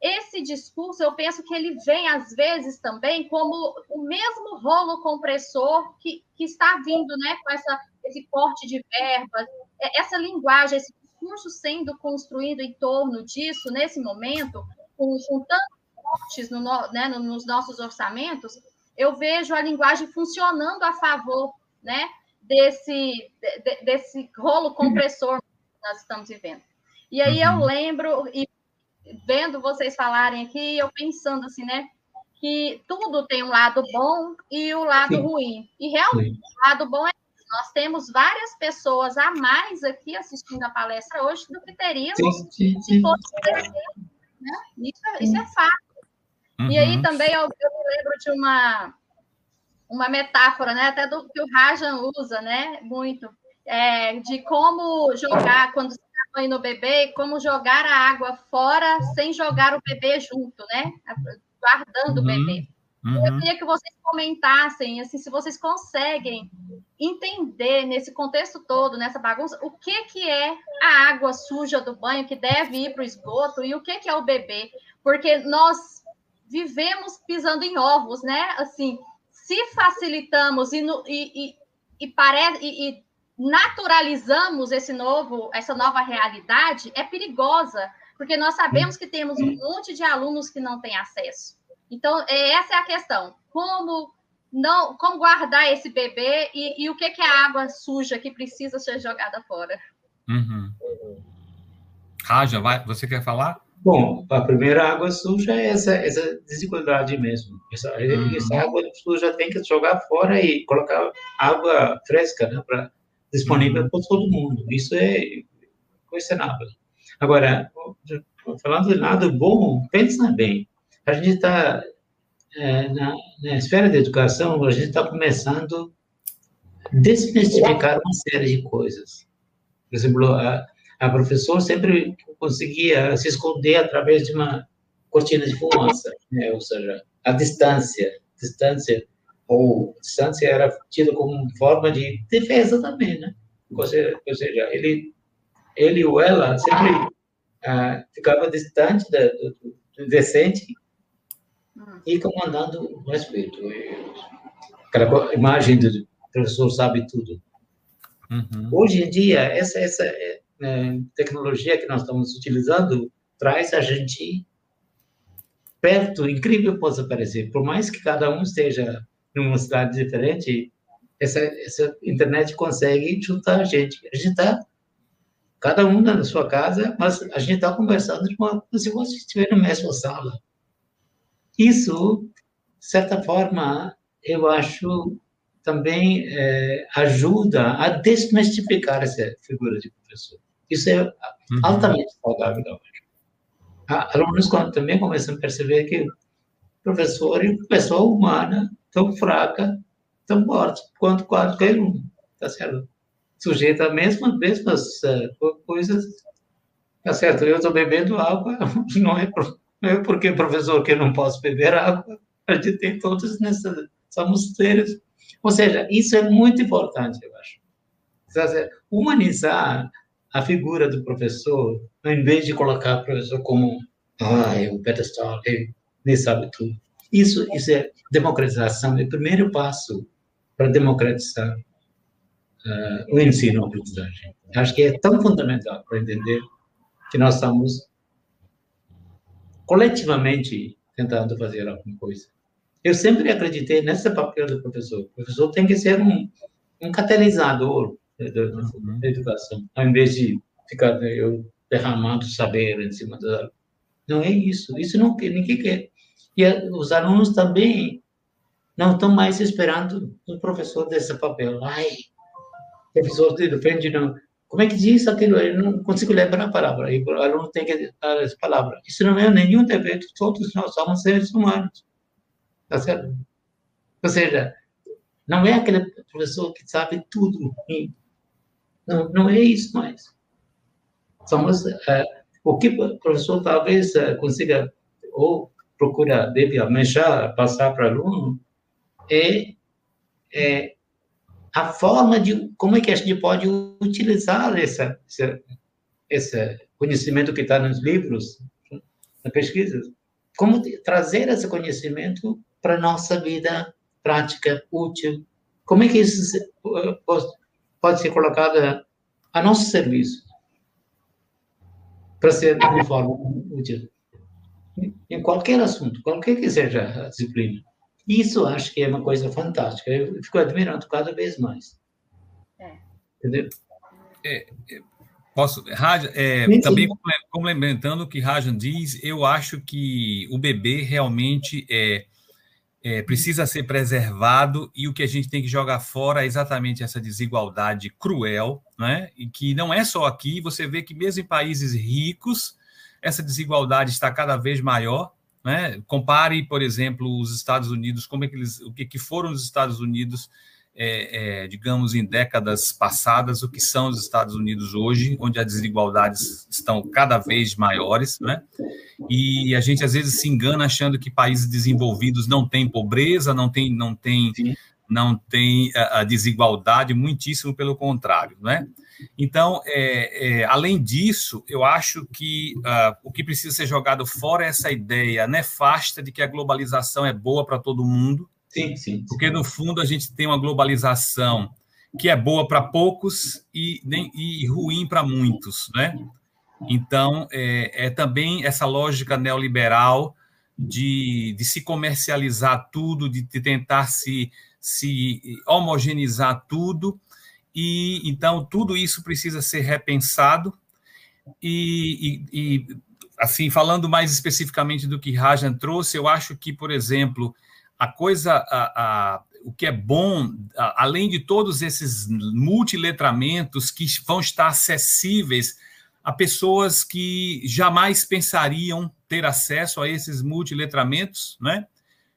esse discurso, eu penso que ele vem, às vezes, também como o mesmo rolo compressor que, que está vindo né, com essa, esse corte de verbas, é, essa linguagem, esse discurso sendo construído em torno disso, nesse momento, com, com tantos cortes no, né, nos nossos orçamentos, eu vejo a linguagem funcionando a favor né, desse, de, desse rolo compressor nós estamos vivendo. E aí uhum. eu lembro, e vendo vocês falarem aqui, eu pensando assim, né? Que tudo tem um lado bom e o lado Sim. ruim. E realmente, Sim. o lado bom é nós temos várias pessoas a mais aqui assistindo a palestra hoje do que teríamos sim, se fosse né? isso, é, isso é fato. Uhum. E aí também eu, eu, me lembro de uma, uma metáfora, né? Até do que o Rajan usa, né? Muito. É, de como jogar quando você banho no bebê, como jogar a água fora sem jogar o bebê junto, né? Guardando uhum. o bebê. Uhum. Eu queria que vocês comentassem, assim, se vocês conseguem entender nesse contexto todo, nessa bagunça, o que, que é a água suja do banho que deve ir para o esgoto e o que, que é o bebê, porque nós vivemos pisando em ovos, né? Assim, se facilitamos e, e, e, e, pare, e, e naturalizamos esse novo, essa nova realidade, é perigosa, porque nós sabemos que temos um monte de alunos que não têm acesso. Então, é, essa é a questão. Como não, como guardar esse bebê e, e o que, que é a água suja que precisa ser jogada fora? Uhum. Raja, vai, você quer falar? Bom, a primeira água suja é essa, essa desigualdade mesmo. Essa, uhum. essa água suja tem que jogar fora e colocar água fresca né, pra, disponível uhum. para todo mundo. Isso é questionável. Agora, falando de lado bom, pensa bem a gente está, é, na, na, esfera da educação, a gente está começando a desmistificar uma série de coisas. Por exemplo, a, a professora sempre conseguia se esconder através de uma cortina de fumaça, né? ou seja, a distância, distância ou distância era tida como forma de defesa também, né? Ou seja, ou seja ele, ele ou ela sempre ah, ficava distante da, do, do decente e comandando o respeito. Aquela imagem do professor sabe tudo. Uhum. Hoje em dia, essa, essa é, tecnologia que nós estamos utilizando traz a gente perto, incrível possa parecer, por mais que cada um esteja numa cidade diferente, essa, essa internet consegue juntar a gente. A gente está, cada um na sua casa, mas a gente está conversando de uma, como se você estiver na mesma sala. Isso, de certa forma, eu acho também é, ajuda a desmistificar essa figura de professor. Isso é uhum. altamente saudável, acho. Alunos também começam a perceber que professor e pessoa humana tão fraca, tão morta quanto qualquer um, tá certo? Sujeita a mesmas, mesmas uh, coisas, tá certo? Eu estou bebendo água, <laughs> não é é porque, professor, que eu não posso beber água, a gente tem todos nessa, somos seres. Ou seja, isso é muito importante, eu acho. Humanizar a figura do professor, em vez de colocar o professor como, ah, é o pedestal, ele nem sabe tudo. Isso, isso é democratização, é o primeiro passo para democratizar uh, o ensino e aprendizagem. Acho que é tão fundamental para entender que nós estamos coletivamente tentando fazer alguma coisa. Eu sempre acreditei nesse papel do professor. O professor tem que ser um, um catalisador da, uhum. da educação, ao invés de ficar eu derramando saber em cima da. Não é isso. Isso não ninguém quer. E os alunos também não estão mais esperando o professor desse papel. Ai, professor de não como é que diz aquilo? Eu não consigo lembrar a palavra. E o aluno tem que dar essa palavra. Isso não é nenhum defeito. Todos nós somos seres humanos. Tá certo? Ou seja, não é aquele professor que sabe tudo. Não, não é isso mais. Somos, é, o que o professor talvez é, consiga, ou procura, deve almejar, passar para o aluno, é, é a forma de como é que a gente pode utilizar essa, essa, esse conhecimento que está nos livros, na pesquisa, como trazer esse conhecimento para a nossa vida prática, útil, como é que isso pode ser colocado a nosso serviço para ser de forma útil em qualquer assunto, qualquer que seja a disciplina. Isso acho que é uma coisa fantástica. Eu fico admirando cada vez mais. É. Entendeu? É, é, Posso? Raja, é, também complementando o que Rajan diz, eu acho que o bebê realmente é, é, precisa ser preservado e o que a gente tem que jogar fora é exatamente essa desigualdade cruel, né? e que não é só aqui, você vê que mesmo em países ricos, essa desigualdade está cada vez maior. Né? Compare, por exemplo, os Estados Unidos, como é que eles, o que, que foram os Estados Unidos é, é, digamos, em décadas passadas, o que são os Estados Unidos hoje, onde as desigualdades estão cada vez maiores, né? E a gente às vezes se engana achando que países desenvolvidos não têm pobreza, não tem, não tem, não tem a, desigualdade, muitíssimo pelo contrário, né? Então, é, é, além disso, eu acho que uh, o que precisa ser jogado fora é essa ideia nefasta de que a globalização é boa para todo mundo, Sim, sim. Porque, no fundo, a gente tem uma globalização que é boa para poucos e, nem, e ruim para muitos, né? Então, é, é, também essa lógica neoliberal de, de se comercializar tudo, de, de tentar se, se homogeneizar tudo, e então tudo isso precisa ser repensado. E, e, e, assim, falando mais especificamente do que Rajan trouxe, eu acho que, por exemplo, a coisa, a, a, o que é bom, a, além de todos esses multiletramentos que vão estar acessíveis a pessoas que jamais pensariam ter acesso a esses multiletramentos, né?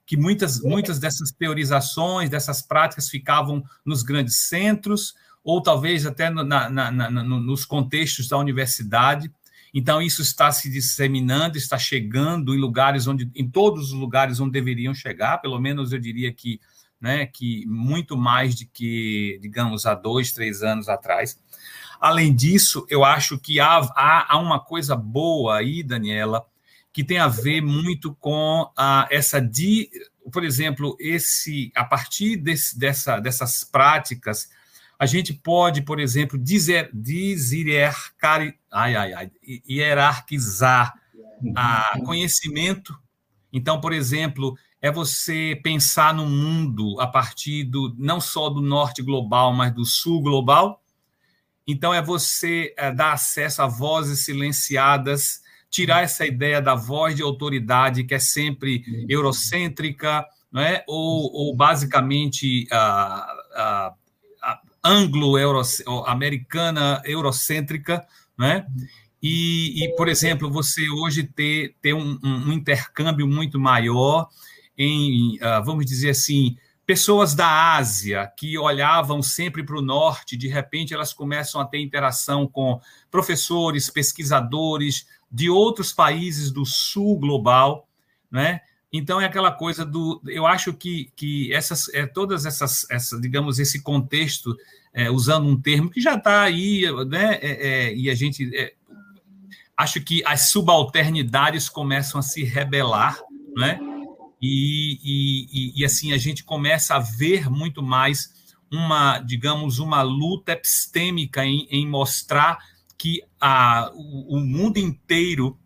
Que muitas, muitas dessas teorizações, dessas práticas ficavam nos grandes centros, ou talvez até no, na, na, na, nos contextos da universidade. Então, isso está se disseminando, está chegando em lugares onde, em todos os lugares onde deveriam chegar, pelo menos eu diria que, né, que muito mais do que, digamos, há dois, três anos atrás. Além disso, eu acho que há, há, há uma coisa boa aí, Daniela, que tem a ver muito com a, essa de, por exemplo, esse a partir desse, dessa, dessas práticas a gente pode, por exemplo, dizer, desiercar, ai, ai, ai, hierarquizar a conhecimento. Então, por exemplo, é você pensar no mundo a partir do não só do norte global, mas do sul global. Então, é você é, dar acesso a vozes silenciadas, tirar essa ideia da voz de autoridade que é sempre eurocêntrica, não é? ou, ou basicamente uh, uh, anglo-americana, eurocêntrica, né? E, e, por exemplo, você hoje ter, ter um, um intercâmbio muito maior em, uh, vamos dizer assim, pessoas da Ásia que olhavam sempre para o norte, de repente elas começam a ter interação com professores, pesquisadores de outros países do sul global, né? Então é aquela coisa do, eu acho que, que essas, é, todas essas, essa, digamos, esse contexto, é, usando um termo que já está aí, né, é, é, e a gente, é, acho que as subalternidades começam a se rebelar, né, e, e, e, assim a gente começa a ver muito mais uma, digamos, uma luta epistêmica em, em mostrar que a, o, o mundo inteiro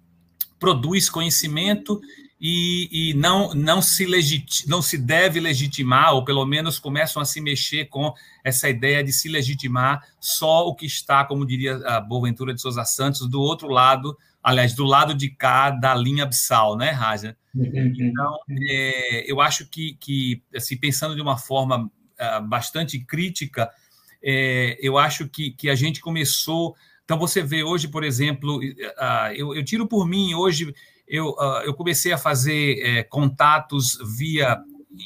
produz conhecimento e, e não, não, se legit, não se deve legitimar, ou pelo menos começam a se mexer com essa ideia de se legitimar só o que está, como diria a Boaventura de Souza Santos, do outro lado, aliás, do lado de cá da linha abissal, né, Raja? Então, é, eu acho que, que assim, pensando de uma forma uh, bastante crítica, é, eu acho que, que a gente começou. Então, você vê hoje, por exemplo, uh, eu, tiro por mim hoje eu, eu comecei a fazer é, contatos via.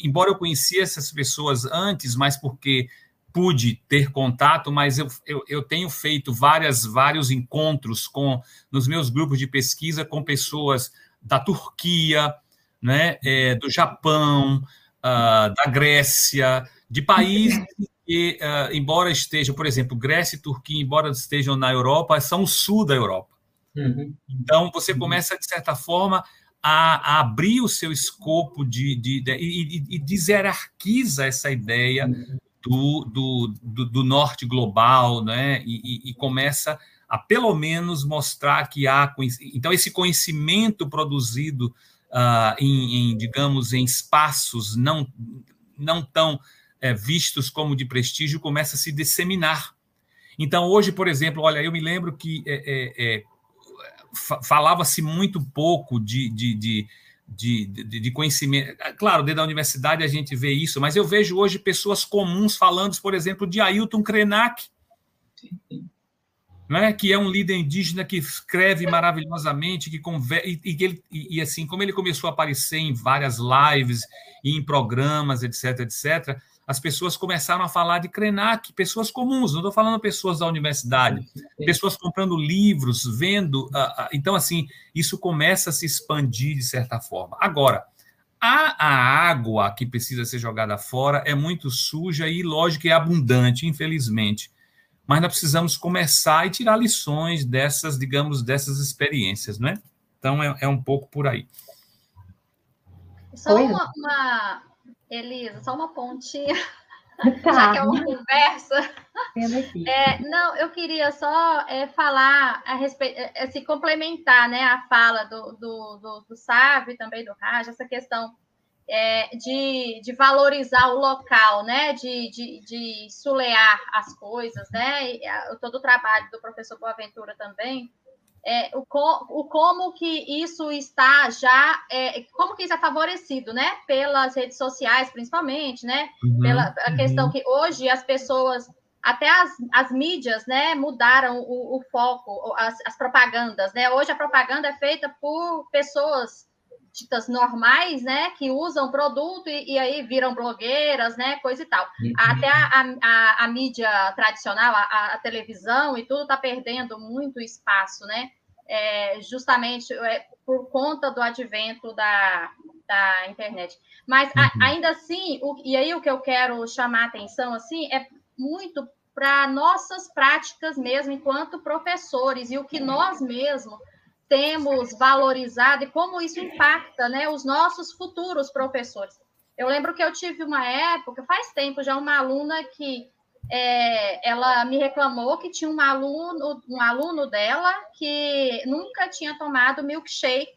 Embora eu conhecia essas pessoas antes, mas porque pude ter contato, mas eu, eu, eu, tenho feito várias, vários encontros com nos meus grupos de pesquisa com pessoas da Turquia, né, é, do Japão, uh, da Grécia, de países que, uh, embora estejam, por exemplo, Grécia e Turquia, embora estejam na Europa, são o sul da Europa. Uhum. Então, você uhum. começa, de certa forma, a, a abrir o seu escopo de, de, de e, e, deserarquiza essa ideia uhum. do, do, do, do, norte global, né? E, e, começa a, pelo menos, mostrar que há... Então, esse conhecimento produzido uh, em, em, digamos, em espaços não, não tão é, vistos como de prestígio começa a se disseminar Então, hoje, por exemplo, olha, eu me lembro que é, é, é falava-se muito pouco de, de, de de, de, de, conhecimento. Claro, dentro da universidade a gente vê isso, mas eu vejo hoje pessoas comuns falando, por exemplo, de Ailton Krenak, né, que é um líder indígena que escreve maravilhosamente, que conversa, e, e, ele, e, e, assim, como ele começou a aparecer em várias lives e em programas, etc, etc, as pessoas começaram a falar de Krenak, pessoas comuns, não estou falando pessoas da universidade, pessoas comprando livros, vendo. Uh, uh, então, assim, isso começa a se expandir de certa forma. Agora, a, a água que precisa ser jogada fora é muito suja e, lógico, é abundante, infelizmente. Mas nós precisamos começar e tirar lições dessas, digamos, dessas experiências, não é? Então, é, é um pouco por aí. Só uma, uma Elisa, só uma pontinha, <laughs> tá. já que é uma conversa. É, não, eu queria só é, falar a respeito, é, é, se complementar né, a fala do, do, do, do Sábio e também do Raj, essa questão é, de, de valorizar o local, né, de, de, de sulear as coisas, né, e, a, todo o trabalho do professor Boaventura também, é, o, o, como que isso está já, é, como que isso é favorecido, né? Pelas redes sociais, principalmente, né? Uhum, Pela a uhum. questão que hoje as pessoas, até as, as mídias, né, mudaram o, o foco, as, as, propagandas, né? Hoje a propaganda é feita por pessoas ditas normais, né, que usam produto e, e aí viram blogueiras, né, coisa e tal. Uhum. Até a, a, a, mídia tradicional, a, a televisão e tudo está perdendo muito espaço, né? é, justamente é, por conta do advento da, da internet. Mas uhum. a, ainda assim, o, e aí o que eu quero chamar a atenção assim é muito para nossas práticas mesmo enquanto professores e o que nós mesmos temos valorizado e como isso impacta né, os nossos futuros professores. Eu lembro que eu tive uma época, faz tempo já, uma aluna que é, ela me reclamou que tinha um aluno, um aluno dela que nunca tinha tomado milkshake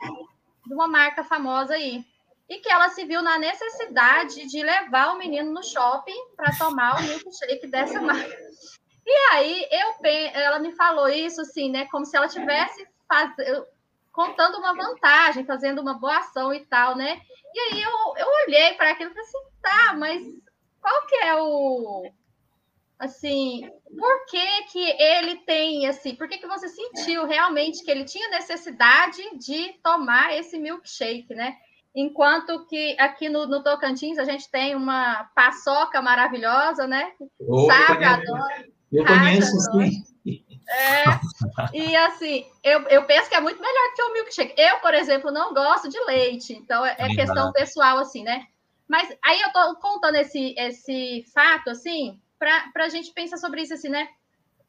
de uma marca famosa aí. E que ela se viu na necessidade de levar o menino no shopping para tomar o milkshake dessa marca. E aí eu ela me falou isso assim, né? Como se ela tivesse faz, contando uma vantagem, fazendo uma boa ação e tal, né? E aí eu, eu olhei para aquilo e falei assim, tá, mas qual que é o, assim, por que que ele tem, assim, por que que você sentiu realmente que ele tinha necessidade de tomar esse milkshake, né? Enquanto que aqui no, no Tocantins a gente tem uma paçoca maravilhosa, né? Oh, Sabe, eu adora. Eu conheço, sim. É, e assim, eu, eu penso que é muito melhor que o milkshake. Eu, por exemplo, não gosto de leite, então é, é questão pessoal, assim, né? Mas aí eu tô contando esse, esse fato, assim, para a gente pensar sobre isso assim, né?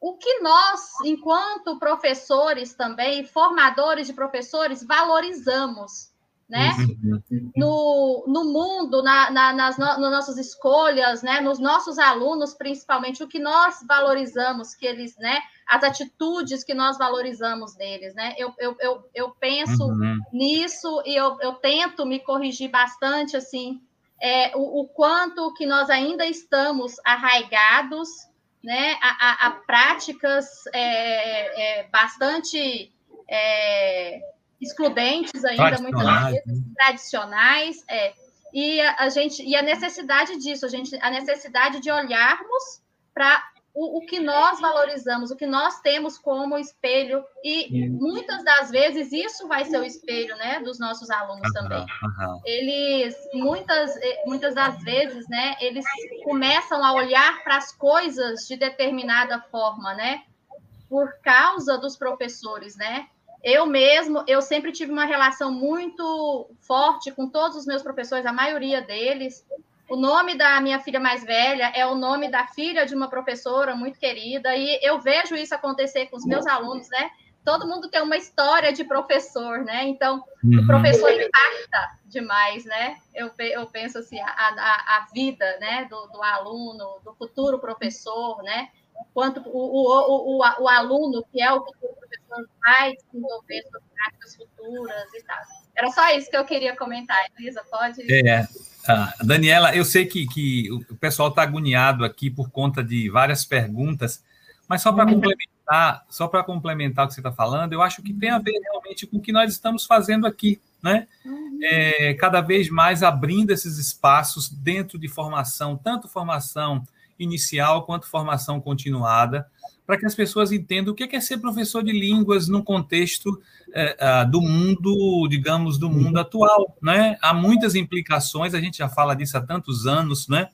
O que nós, enquanto professores também, formadores de professores, valorizamos, né? Uhum. No, no mundo, na, na, nas, no, nas nossas escolhas, né? Nos nossos alunos, principalmente, o que nós valorizamos, que eles, né? As atitudes que nós valorizamos deles, né? Eu, eu, eu, eu penso uhum. nisso e eu, eu tento me corrigir bastante, assim, é, o, o, quanto que nós ainda estamos arraigados né, a, a, a práticas é, é, bastante é, excludentes ainda, muitas vezes, né? tradicionais, é, e a, a, gente e a necessidade disso, a gente a necessidade de olharmos para o, o, que nós valorizamos, o que nós temos como espelho, e muitas das vezes isso vai ser o espelho né, dos nossos alunos uhum, também. Uhum. Eles, muitas, eh, muitas das vezes, né, eles começam a olhar para as coisas de determinada forma, né? Por causa dos professores, né? Eu mesmo, eu sempre tive uma relação muito forte com todos os meus professores, a maioria deles, o nome da minha filha mais velha é o nome da filha de uma professora muito querida, e eu vejo isso acontecer com os meus alunos, né? Todo mundo tem uma história de professor, né? Então, uhum. o professor impacta demais, né? Eu, eu penso assim, a, a, a vida né? Do, do, aluno, do futuro professor, né? Quanto o, o, o, o, aluno, que é o futuro professor, vai desenvolver suas práticas futuras e tal. Era só isso que eu queria comentar. Elisa, pode. É. Ah, Daniela, eu sei que, que o pessoal está agoniado aqui por conta de várias perguntas, Mas só para complementar, só para complementar o que você está falando, eu acho que tem a ver realmente com o que nós estamos fazendo aqui, né? É, cada vez mais abrindo esses espaços dentro de formação, tanto formação inicial quanto formação continuada, para que as pessoas entendam o que é ser professor de línguas no contexto é, do mundo, digamos, do mundo atual, né? Há muitas implicações, a gente já fala disso há tantos anos, né?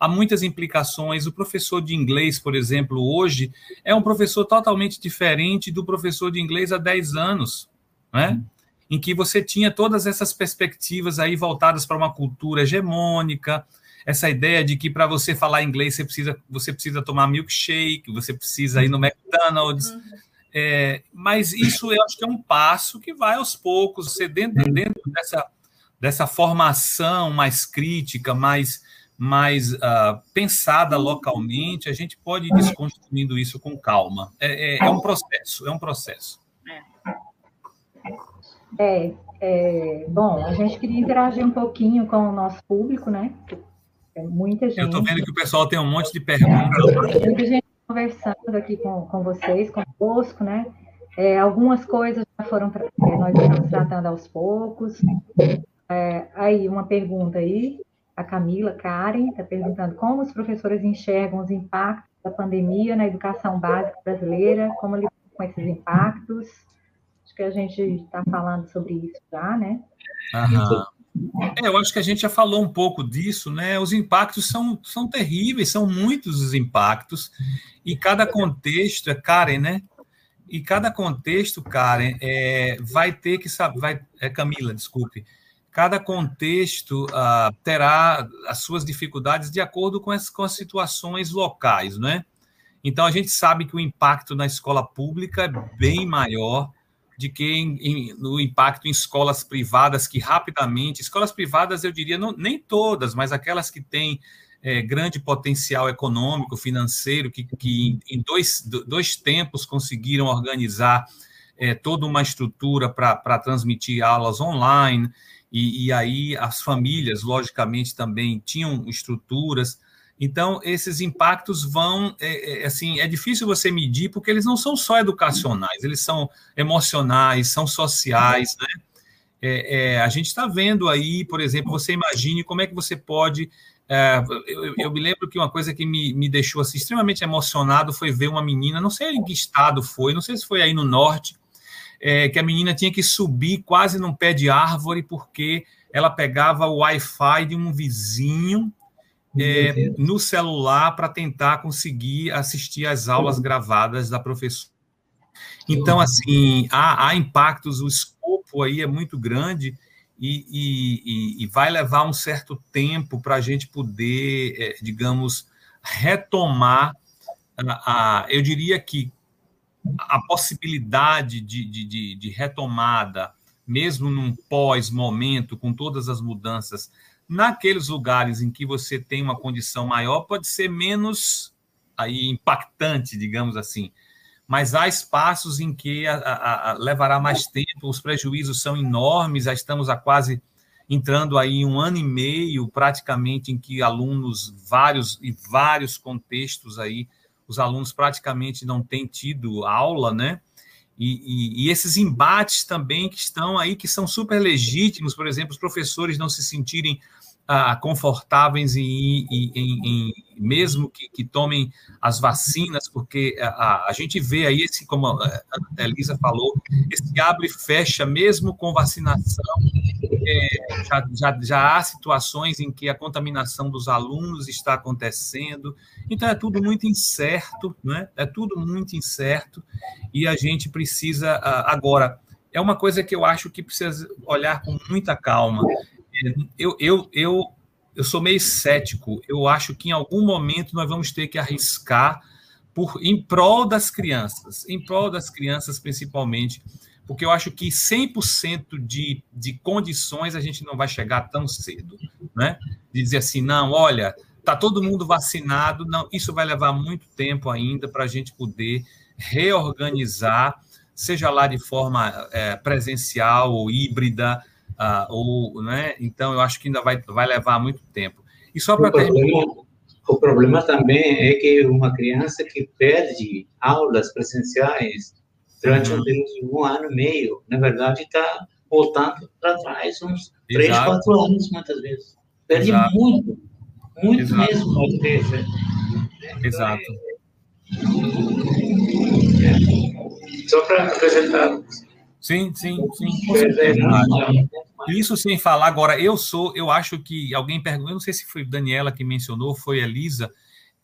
Há muitas implicações. O professor de inglês, por exemplo, hoje é um professor totalmente diferente do professor de inglês há 10 anos, né? Em que você tinha todas essas perspectivas aí voltadas para uma cultura hegemônica, essa ideia de que para você falar inglês você precisa, você precisa tomar milkshake, você precisa ir no McDonald's. Uhum. É, mas isso eu acho que é um passo que vai aos poucos, você dentro, dentro dessa, dessa formação mais crítica, mais, mais uh, pensada localmente, a gente pode ir desconstruindo isso com calma. É, é, é um processo, é um processo. É, é, bom, a gente queria interagir um pouquinho com o nosso público, né? É muita gente. Eu estou vendo que o pessoal tem um monte de perguntas. Muita gente conversando aqui com, com vocês, conosco, né? É, algumas coisas já foram, é, nós estamos tratando aos poucos. É, aí, uma pergunta aí, a Camila Karen está perguntando como os professores enxergam os impactos da pandemia na educação básica brasileira, como lidam com esses impactos. Acho que a gente está falando sobre isso já, né? Aham. É, eu acho que a gente já falou um pouco disso, né? Os impactos são, são terríveis, são muitos os impactos, e cada contexto, é Karen, né? E cada contexto, Karen, é, vai ter que saber, vai, é Camila, desculpe, cada contexto uh, terá as suas dificuldades de acordo com as, com as situações locais, né? Então a gente sabe que o impacto na escola pública é bem maior de que em, em, no impacto em escolas privadas que rapidamente, escolas privadas eu diria não, nem todas, mas aquelas que têm é, grande potencial econômico, financeiro, que, que em dois, dois tempos conseguiram organizar é, toda uma estrutura para transmitir aulas online, e, e aí as famílias, logicamente, também tinham estruturas. Então, esses impactos vão, é, é, assim, é difícil você medir, porque eles não são só educacionais, eles são emocionais, são sociais, né? É, é, a gente está vendo aí, por exemplo, você imagine como é que você pode. É, eu, eu, me lembro que uma coisa que me, me deixou assim, extremamente emocionado foi ver uma menina, não sei em que estado foi, não sei se foi aí no norte, é, que a menina tinha que subir quase num pé de árvore porque ela pegava o Wi-Fi de um vizinho é, no celular para tentar conseguir assistir às aulas gravadas da professora. Então, assim, há, há impactos, o escopo aí é muito grande e, e, e vai levar um certo tempo para a gente poder, é, digamos, retomar a, a, eu diria que a possibilidade de, de, de retomada, mesmo num pós-momento, com todas as mudanças, Naqueles lugares em que você tem uma condição maior, pode ser menos aí impactante, digamos assim. Mas há espaços em que a, a, a levará mais tempo, os prejuízos são enormes, já estamos a quase entrando aí um ano e meio, praticamente, em que alunos, vários e vários contextos aí, os alunos praticamente não têm tido aula, né? E, e, e, esses embates também que estão aí, que são super legítimos, por exemplo, os professores não se sentirem ah, confortáveis em, em, em, mesmo que, que, tomem as vacinas, porque a, a, gente vê aí esse, como a Elisa falou, esse abre e fecha, mesmo com vacinação, é, já, já, já há situações em que a contaminação dos alunos está acontecendo, então é tudo muito incerto, né? é tudo muito incerto, e a gente precisa, agora, é uma coisa que eu acho que precisa olhar com muita calma, eu, eu, eu, eu sou meio cético. Eu acho que em algum momento nós vamos ter que arriscar por, em prol das crianças, em prol das crianças principalmente, porque eu acho que 100% de, de condições a gente não vai chegar tão cedo, né? De dizer assim, não, olha, tá todo mundo vacinado, não, isso vai levar muito tempo ainda para a gente poder reorganizar, seja lá de forma é, presencial ou híbrida, Uh, ou, né? Então, eu acho que ainda vai, vai levar muito tempo. E só para terminar. o problema também é que uma criança que perde aulas presenciais durante um período de um ano e meio, na verdade, está voltando para trás uns três, quatro anos, muitas vezes. Perde Exato. muito, muito Exato. mesmo, às vezes. Né? Exato. É, só para apresentar. Sim, sim, sim. É, isso sem falar agora, eu sou, eu acho que alguém perguntou, eu não sei se foi Daniela que mencionou, foi Elisa.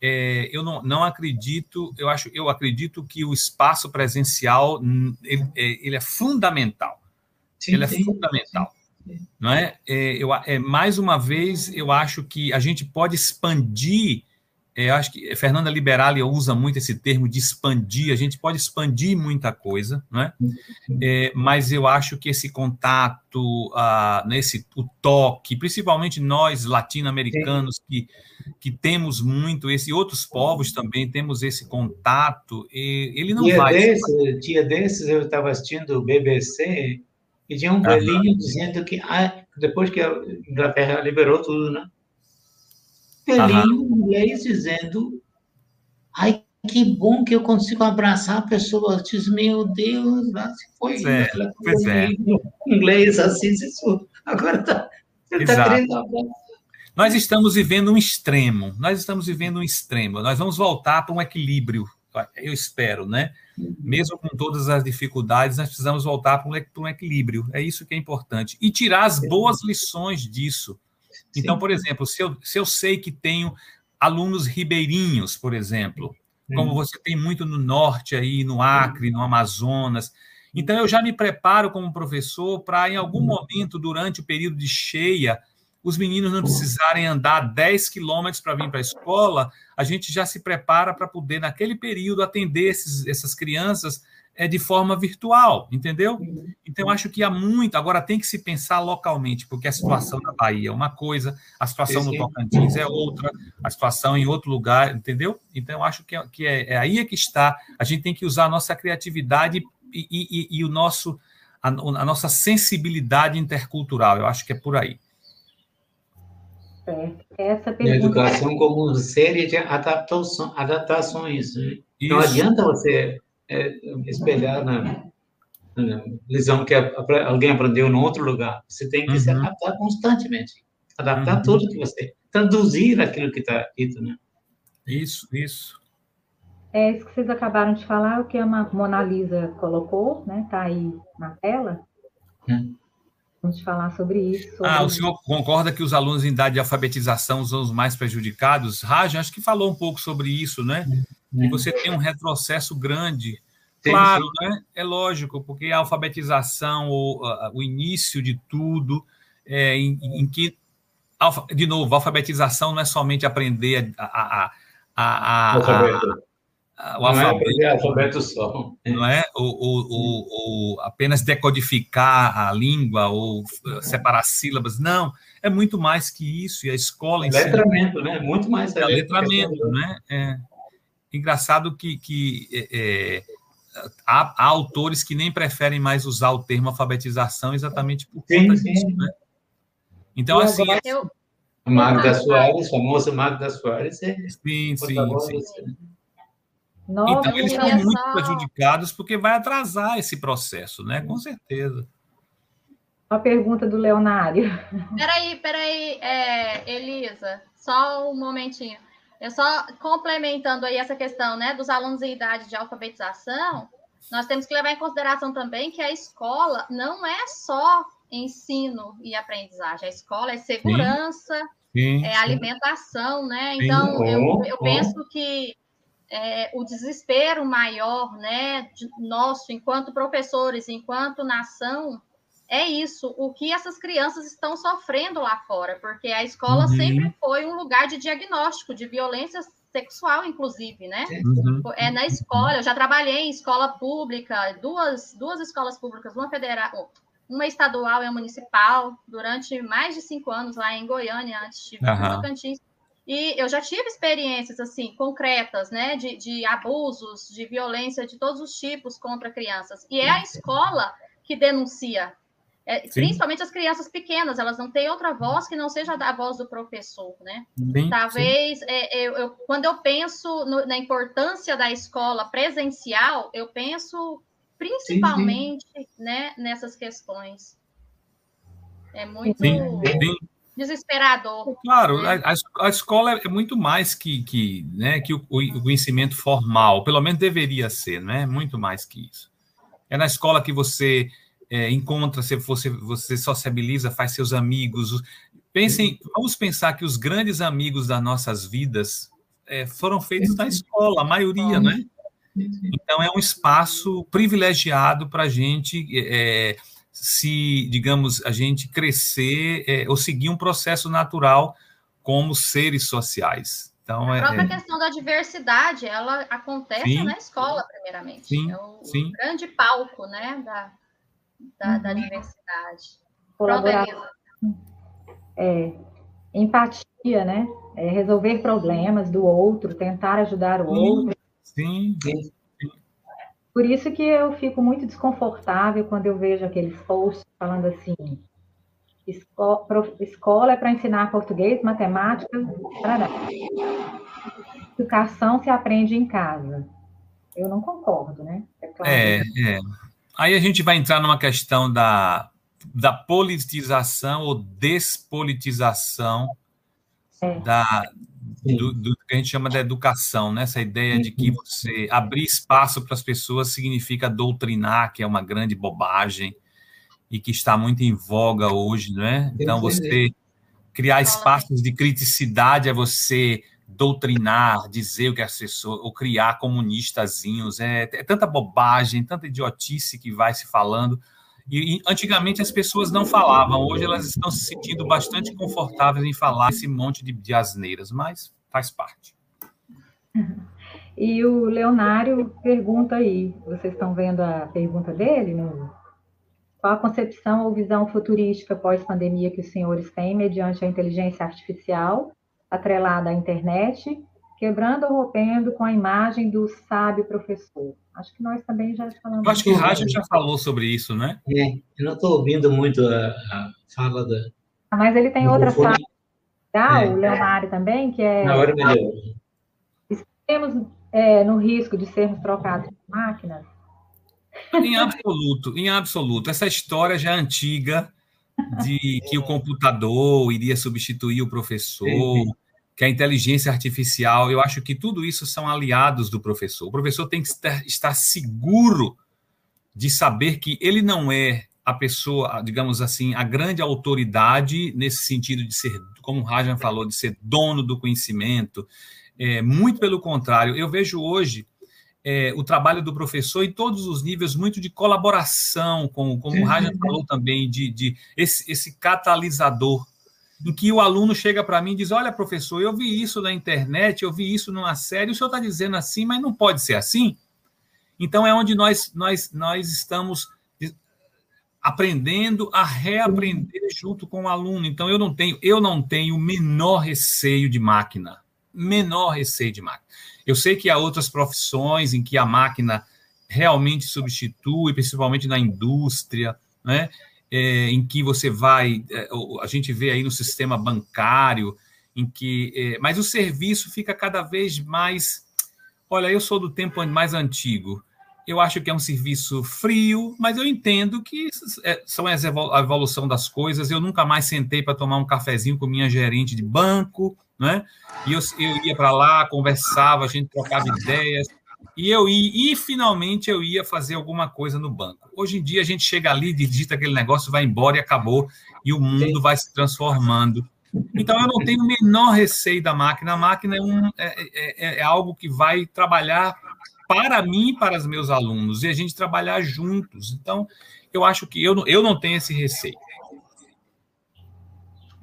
É, eu não, não acredito, eu acho, eu acredito que o espaço presencial ele, é, ele é fundamental. Sim, ele é sim, fundamental. Sim, não é? é? eu, é? Mais uma vez, eu acho que a gente pode expandir é, acho que Fernanda Liberali usa muito esse termo de expandir, a gente pode expandir muita coisa, não é? mas eu acho que esse contato, ah, nesse, o toque, principalmente nós latino-americanos que, que temos muito esse, outros povos também temos esse contato, e ele não dia vai... Desse, dia desses eu estava assistindo o BBC e tinha um velhinho dizendo que ah, depois que a Inglaterra liberou tudo, né? Velhinho uhum. inglês dizendo: ai, que bom que eu consigo abraçar a pessoa. Eu disse, meu Deus, lá se foi. É, pois é. <laughs> Inglês assim, isso. Agora tá, ele está querendo Nós estamos vivendo um extremo, nós estamos vivendo um extremo. Nós vamos voltar para um equilíbrio, eu espero, né? Uhum. Mesmo com todas as dificuldades, nós precisamos voltar para um, para um equilíbrio. É isso que é importante. E tirar as boas lições disso. Então, por exemplo, se eu, se eu sei que tenho alunos ribeirinhos, por exemplo, como uhum. você tem muito no norte aí, no Acre, no Amazonas, então eu já me preparo como professor para, em algum uhum. momento, durante o período de cheia, os meninos não precisarem andar 10 quilômetros para vir para a escola, a gente já se prepara para poder, naquele período, atender esses, essas crianças é de forma virtual, entendeu? Então, acho que há muito. Agora, tem que se pensar localmente, porque a situação na Bahia é uma coisa, a situação no Tocantins é outra, a situação em outro lugar, entendeu? Então, acho que, é, que é, é aí é que está. A gente tem que usar a nossa criatividade e, e, e o nosso, a, a, nossa sensibilidade intercultural. Eu acho que é por aí. Essa pergunta... A educação como série de adaptações. Né? Não adianta você é, espelhar na, na lição que alguém aprendeu em outro lugar. Você tem que uhum. se adaptar constantemente. Adaptar uhum. tudo que você... Traduzir aquilo que está dito, né? Isso, isso. É isso que vocês acabaram de falar, o que a Mona Lisa colocou, né? Está aí na tela. Hum. Vamos falar sobre isso. Sobre... Ah, o senhor concorda que os alunos em idade de alfabetização são os mais prejudicados? Raja, acho que falou um pouco sobre isso, né? E você tem um retrocesso grande. Claro, né? é lógico, porque a alfabetização, o, o início de tudo, é, em, em, que, de novo, a alfabetização não é somente aprender a, a, a, a, o alfabeto, é alfabeto só. Não é? Ou, ou, ou, ou, apenas decodificar a língua ou separar sílabas. Não, é muito mais que isso. E a escola... Letramento, né? Muito mais. É, é letramento, né? É. Engraçado que, que é, é, há, há, autores que nem preferem mais usar o termo alfabetização exatamente por conta sim, disso, né? Então, assim... Eu... Magda Soares, famosa Magda Soares. É sim, sim, sim. então, eles estão muito prejudicados porque vai atrasar esse processo, né? Com certeza. Uma pergunta do Leonário. Peraí, peraí, é, Elisa, só um momentinho. Eu só complementando aí essa questão, né, dos alunos em idade de alfabetização, nós temos que levar em consideração também que a escola não é só ensino e aprendizagem, a escola é segurança, sim, sim, é alimentação, né? Então, eu, eu penso que é, o desespero maior, né, de, nosso, enquanto professores, enquanto nação, é isso, o que essas crianças estão sofrendo lá fora, porque a escola uhum. sempre foi um lugar de diagnóstico de violência sexual, inclusive, né? Uhum. É na escola, eu já trabalhei em escola pública, duas, duas escolas públicas, uma federal, uma estadual e uma municipal, durante mais de cinco anos lá em Goiânia, antes de uhum. Tocantins. E eu já tive experiências, assim, concretas, né, de, de abusos, de violência de todos os tipos contra crianças. E é a escola que denuncia É, principalmente as crianças pequenas, elas não têm outra voz que não seja a voz do professor, né? Sim, Talvez, é, eu, eu, quando eu penso no, na importância da escola presencial, eu penso principalmente sim, sim. Né, nessas questões. É muito desesperador. Claro, né? a, a, escola é muito mais que, que, né, que o, o, conhecimento formal, pelo menos deveria ser, né? Muito mais que isso. É na escola que você é, encontra, você, você sociabiliza, faz seus amigos. Pensem, vamos pensar que os grandes amigos das nossas vidas é, foram feitos na escola, a maioria, né? Então é um espaço privilegiado para a gente é, se, digamos, a gente crescer é, ou seguir um processo natural como seres sociais. Então, a própria é, questão da diversidade, ela acontece sim, na escola, primeiramente. Sim, é o, sim. grande palco, né, da, da, da uhum. diversidade. Colaboração. É, empatia, né? É resolver problemas do outro, tentar ajudar o sim, outro. Sim, sim. Por isso que eu fico muito desconfortável quando eu vejo aqueles posts falando assim: escola é para ensinar português, matemática, tarará. educação se aprende em casa. Eu não concordo, né? É, claro. é, é. Aí a gente vai entrar numa questão da, da politização ou despolitização é. da, do, do, que a gente chama de educação, né? essa ideia de que você abrir espaço para as pessoas significa doutrinar, que é uma grande bobagem e que está muito em voga hoje, não é? Então, você criar espaços de criticidade é você doutrinar, dizer o que as pessoas, ou criar comunistazinhos, é, é tanta bobagem, tanta idiotice que vai se falando. E, e, antigamente as pessoas não falavam, hoje elas estão se sentindo bastante confortáveis em falar esse monte de, de asneiras, mas faz parte. E o Leonário pergunta aí, vocês estão vendo a pergunta dele? No... Qual a concepção ou visão futurística pós-pandemia que os senhores têm mediante a inteligência artificial atrelada à internet, quebrando ou rompendo com a imagem do sábio professor. Acho que nós também já falamos. Eu acho que Raja já falou sobre isso, né? É, eu não estou ouvindo muito a, a fala da. Ah, mas ele tem outra fala legal, é. o Leonardo também, que é. Na hora melhor. Estamos é, no risco de sermos trocados por máquinas? Em absoluto, em absoluto. Essa história já é antiga de que o computador iria substituir o professor, que a inteligência artificial, eu acho que tudo isso são aliados do professor. O professor tem que estar, seguro de saber que ele não é a pessoa, digamos assim, a grande autoridade nesse sentido de ser, como o Rajan falou, de ser dono do conhecimento. É, muito pelo contrário, eu vejo hoje é, o trabalho do professor em todos os níveis, muito de colaboração, com, como o Rajan falou também, de, de esse, esse catalisador, em que o aluno chega para mim e diz: Olha, professor, eu vi isso na internet, eu vi isso numa série, o senhor está dizendo assim, mas não pode ser assim. Então é onde nós, nós, nós estamos aprendendo a reaprender junto com o aluno. Então eu não tenho, eu não tenho menor receio de máquina, menor receio de máquina. Eu sei que há outras profissões em que a máquina realmente substitui, principalmente na indústria, né? É, em que você vai, é, a gente vê aí no sistema bancário, em que, é, mas o serviço fica cada vez mais. Olha, eu sou do tempo mais antigo. Eu acho que é um serviço frio, mas eu entendo que é, são a evolução das coisas. Eu nunca mais sentei para tomar um cafezinho com minha gerente de banco, né? E eu, eu ia para lá, conversava, a gente trocava ideias, e eu ia, e finalmente eu ia fazer alguma coisa no banco. Hoje em dia a gente chega ali, digita aquele negócio, vai embora e acabou, e o mundo vai se transformando. Então eu não tenho o menor receio da máquina. A máquina é, um, é, é, é algo que vai trabalhar para mim e para os meus alunos, e a gente trabalhar juntos. Então, eu acho que eu, eu não tenho esse receio.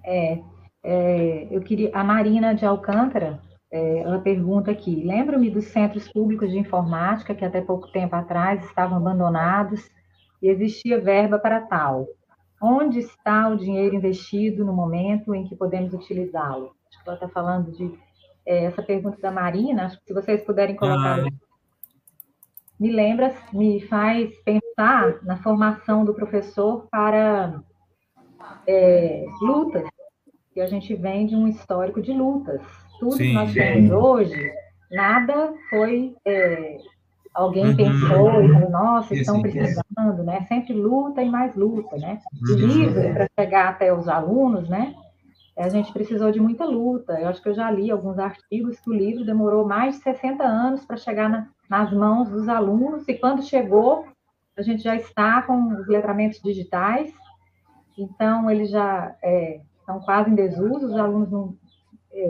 É, é, eu queria, a Marina de Alcântara, é, ela pergunta aqui: lembro-me dos centros públicos de informática que até pouco tempo atrás estavam abandonados e existia verba para tal. Onde está o dinheiro investido no momento em que podemos utilizá-lo? Acho que ela está falando de é, essa pergunta da Marina. Acho que se vocês puderem colocar, ah. me lembra, me faz pensar na formação do professor para é, lutas, e a gente vem de um histórico de lutas. Tudo Sim, que nós temos hoje, nada foi. É, alguém uhum. pensou e falou, nossa, estão precisando, né? Sempre luta e mais luta, né? O uhum. livro, para chegar até os alunos, né? A gente precisou de muita luta. Eu acho que eu já li alguns artigos que o livro demorou mais de 60 anos para chegar na, nas mãos dos alunos, e quando chegou, a gente já está com os letramentos digitais, então eles já é, estão quase em desuso, os alunos não, é,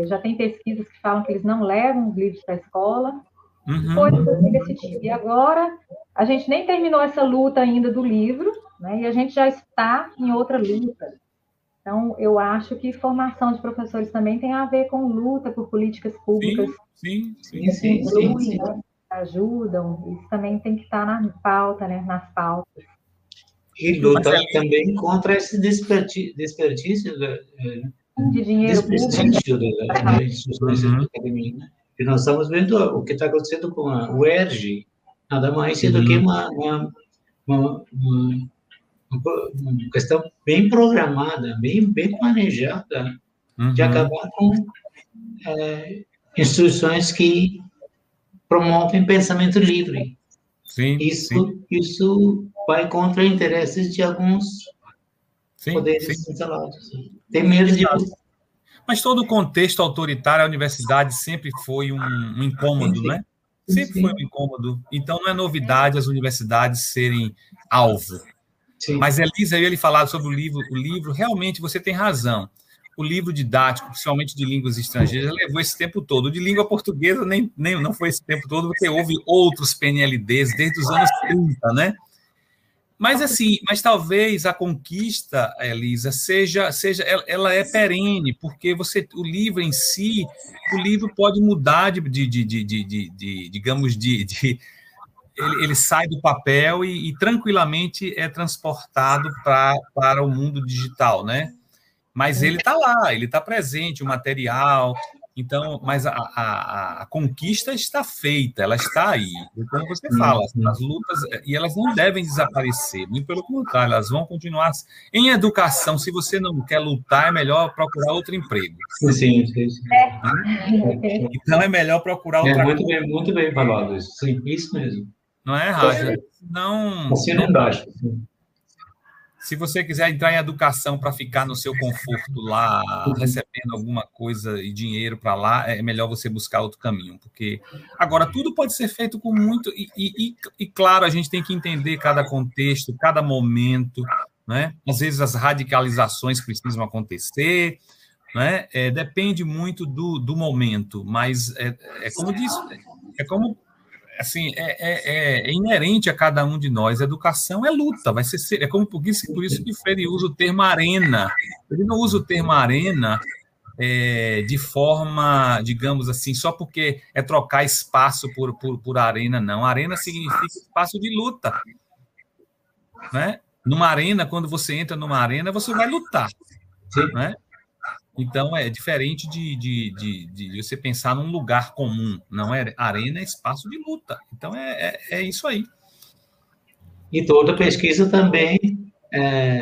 já tem pesquisas que falam que eles não levam os livros para a escola, uhum. coisas desse tipo. E agora, a gente nem terminou essa luta ainda do livro, né, e a gente já está em outra luta. Então, eu acho que formação de professores também tem a ver com luta por políticas públicas. Sim, sim, sim. sim, sim, sim. Né, ajudam, isso também tem que estar na pauta, né, nas pautas. E luta também contra esse desperdício, desperdício de dinheiro desperdício das instituições uhum. academia. Né? E nós estamos vendo o que está acontecendo com a UERJ, nada mais uhum. do que uma, uma, uma, uma, uma, questão bem programada, bem, bem planejada, uhum. de acabar com é, instituições que promovem pensamento livre. Sim, isso, sim. isso vai contra interesses de alguns sim, poderes sim. instalados. Tem medo de. Mas todo o contexto autoritário, a universidade sempre foi um, um incômodo, sim, né? Sempre foi um incômodo. Então não é novidade as universidades serem alvo. Mas Elisa, eu ia lhe falar sobre o livro. O livro, realmente, você tem razão o livro didático, principalmente de línguas estrangeiras, levou esse tempo todo. O de língua portuguesa nem, nem não foi esse tempo todo, porque houve outros PNLDs desde os anos 30, né? Mas assim, mas talvez a conquista, Elisa, seja, seja ela é perene, porque você, o livro em si, o livro pode mudar de, de, de, de, de, de digamos, de, de ele, ele, sai do papel e, e tranquilamente é transportado pra, para o mundo digital, né? Mas ele está lá, ele está presente, o material. Então, mas a, a, a, conquista está feita, ela está aí. Como você fala, as lutas, e elas não devem desaparecer, muito pelo contrário, elas vão continuar. Em educação, se você não quer lutar, é melhor procurar outro emprego. Sim, sim, sim. É. Então é melhor procurar outro é, muito bem, muito bem falado isso. Sim, isso mesmo. Não é, Raja? Não. Assim não embaixo. Sim. Se você quiser entrar em educação para ficar no seu conforto lá, recebendo alguma coisa e dinheiro para lá, é melhor você buscar outro caminho, porque agora tudo pode ser feito com muito e, e, e claro a gente tem que entender cada contexto, cada momento, né? Às vezes as radicalizações precisam acontecer, né? É, depende muito do, do momento, mas é, é como disse, é como assim, é, é, é, inerente a cada um de nós. Educação é luta, vai ser é como por isso, por isso que Freire usa o termo arena. Ele não usa o termo arena é, de forma, digamos assim, só porque é trocar espaço por, por, por arena, não. Arena significa espaço de luta, né? Numa arena, quando você entra numa arena, você vai lutar, né? Então, é diferente de, de, de, de, você pensar num lugar comum, não é? Arena é espaço de luta. Então, é, é, é isso aí. E toda pesquisa também é,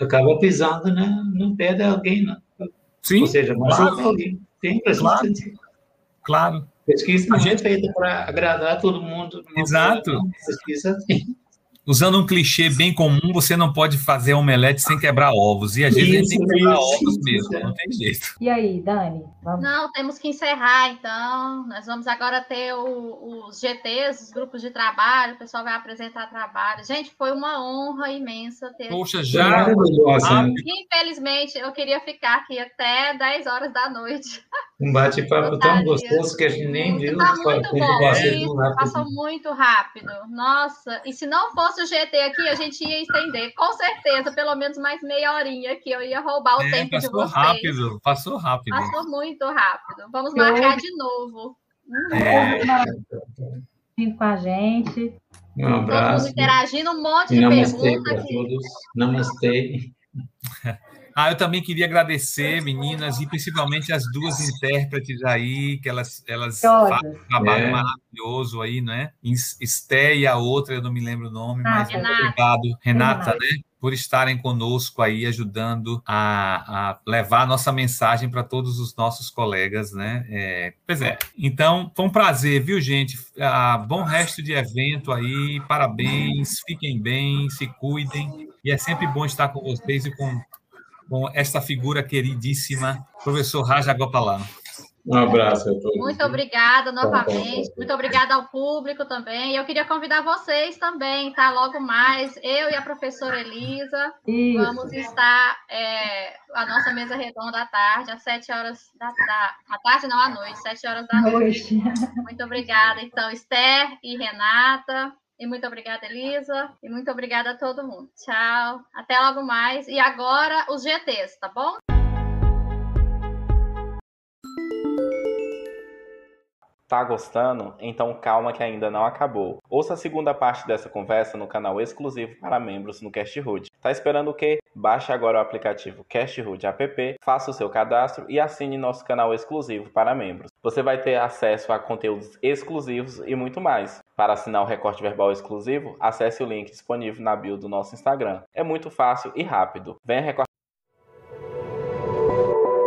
acaba pisando né, no pé de alguém, né? Sim, Ou seja, claro. alguém. Tem claro. claro. Pesquisa não é feita para agradar todo mundo. Exato. Pesquisa tem usando um clichê bem comum, você não pode fazer omelete sem quebrar ovos. E às vezes isso, tem que quebrar isso, ovos isso, mesmo, não tem jeito. E aí, Dani? Vamos. Não, temos que encerrar, então. Nós vamos agora ter o, os GTs, os grupos de trabalho, o pessoal vai apresentar trabalho. Gente, foi uma honra imensa ter. Poxa, já. Ah, infelizmente, eu queria ficar aqui até 10 horas da noite. <laughs> Um bate-papo tão gostoso que a gente nem viu. Tá muito bom. Passou muito rápido. Nossa, e se não fosse o GT aqui, a gente ia estender, com certeza, pelo menos mais meia horinha que eu ia roubar o é, tempo de vocês. Rápido, passou rápido. Passou muito rápido. Vamos marcar de novo. É. Com a gente. Um abraço. interagindo, um monte de Namastê perguntas. Todos. Namastê. <laughs> Ah, eu também queria agradecer, meninas, e principalmente as duas intérpretes aí, que elas, elas fazem um trabalho é. maravilhoso aí, né? Esté e a outra, eu não me lembro o nome, ah, mas Renata. obrigado, Renata, Renata, né? Por estarem conosco aí, ajudando a, a levar a nossa mensagem para todos os nossos colegas, né? É, pois é. Então, foi um prazer, viu, gente? Ah, bom resto de evento aí, parabéns, fiquem bem, se cuidem. E é sempre bom estar com vocês e com com esta figura queridíssima, professor Raja Gopalan. Um abraço a todos. Muito obrigada novamente. Muito obrigada ao público também. Eu queria convidar vocês também, tá? Logo mais, eu e a professora Elisa Isso. vamos estar é, a nossa mesa redonda à tarde, às sete horas da, da à tarde, não à noite, sete horas da noite. noite. Muito obrigada, então, Esther e Renata. E muito obrigada, Elisa. E muito obrigada a todo mundo. Tchau. Até logo mais. E agora os GTs, tá bom? Tá gostando? Então calma que ainda não acabou. Ouça a segunda parte dessa conversa no canal exclusivo para membros no CastHood. Tá esperando o quê? Baixe agora o aplicativo CastHood app, faça o seu cadastro e assine nosso canal exclusivo para membros. Você vai ter acesso a conteúdos exclusivos e muito mais. Para assinar o recorte verbal exclusivo, acesse o link disponível na bio do nosso Instagram. É muito fácil e rápido. Venha recortar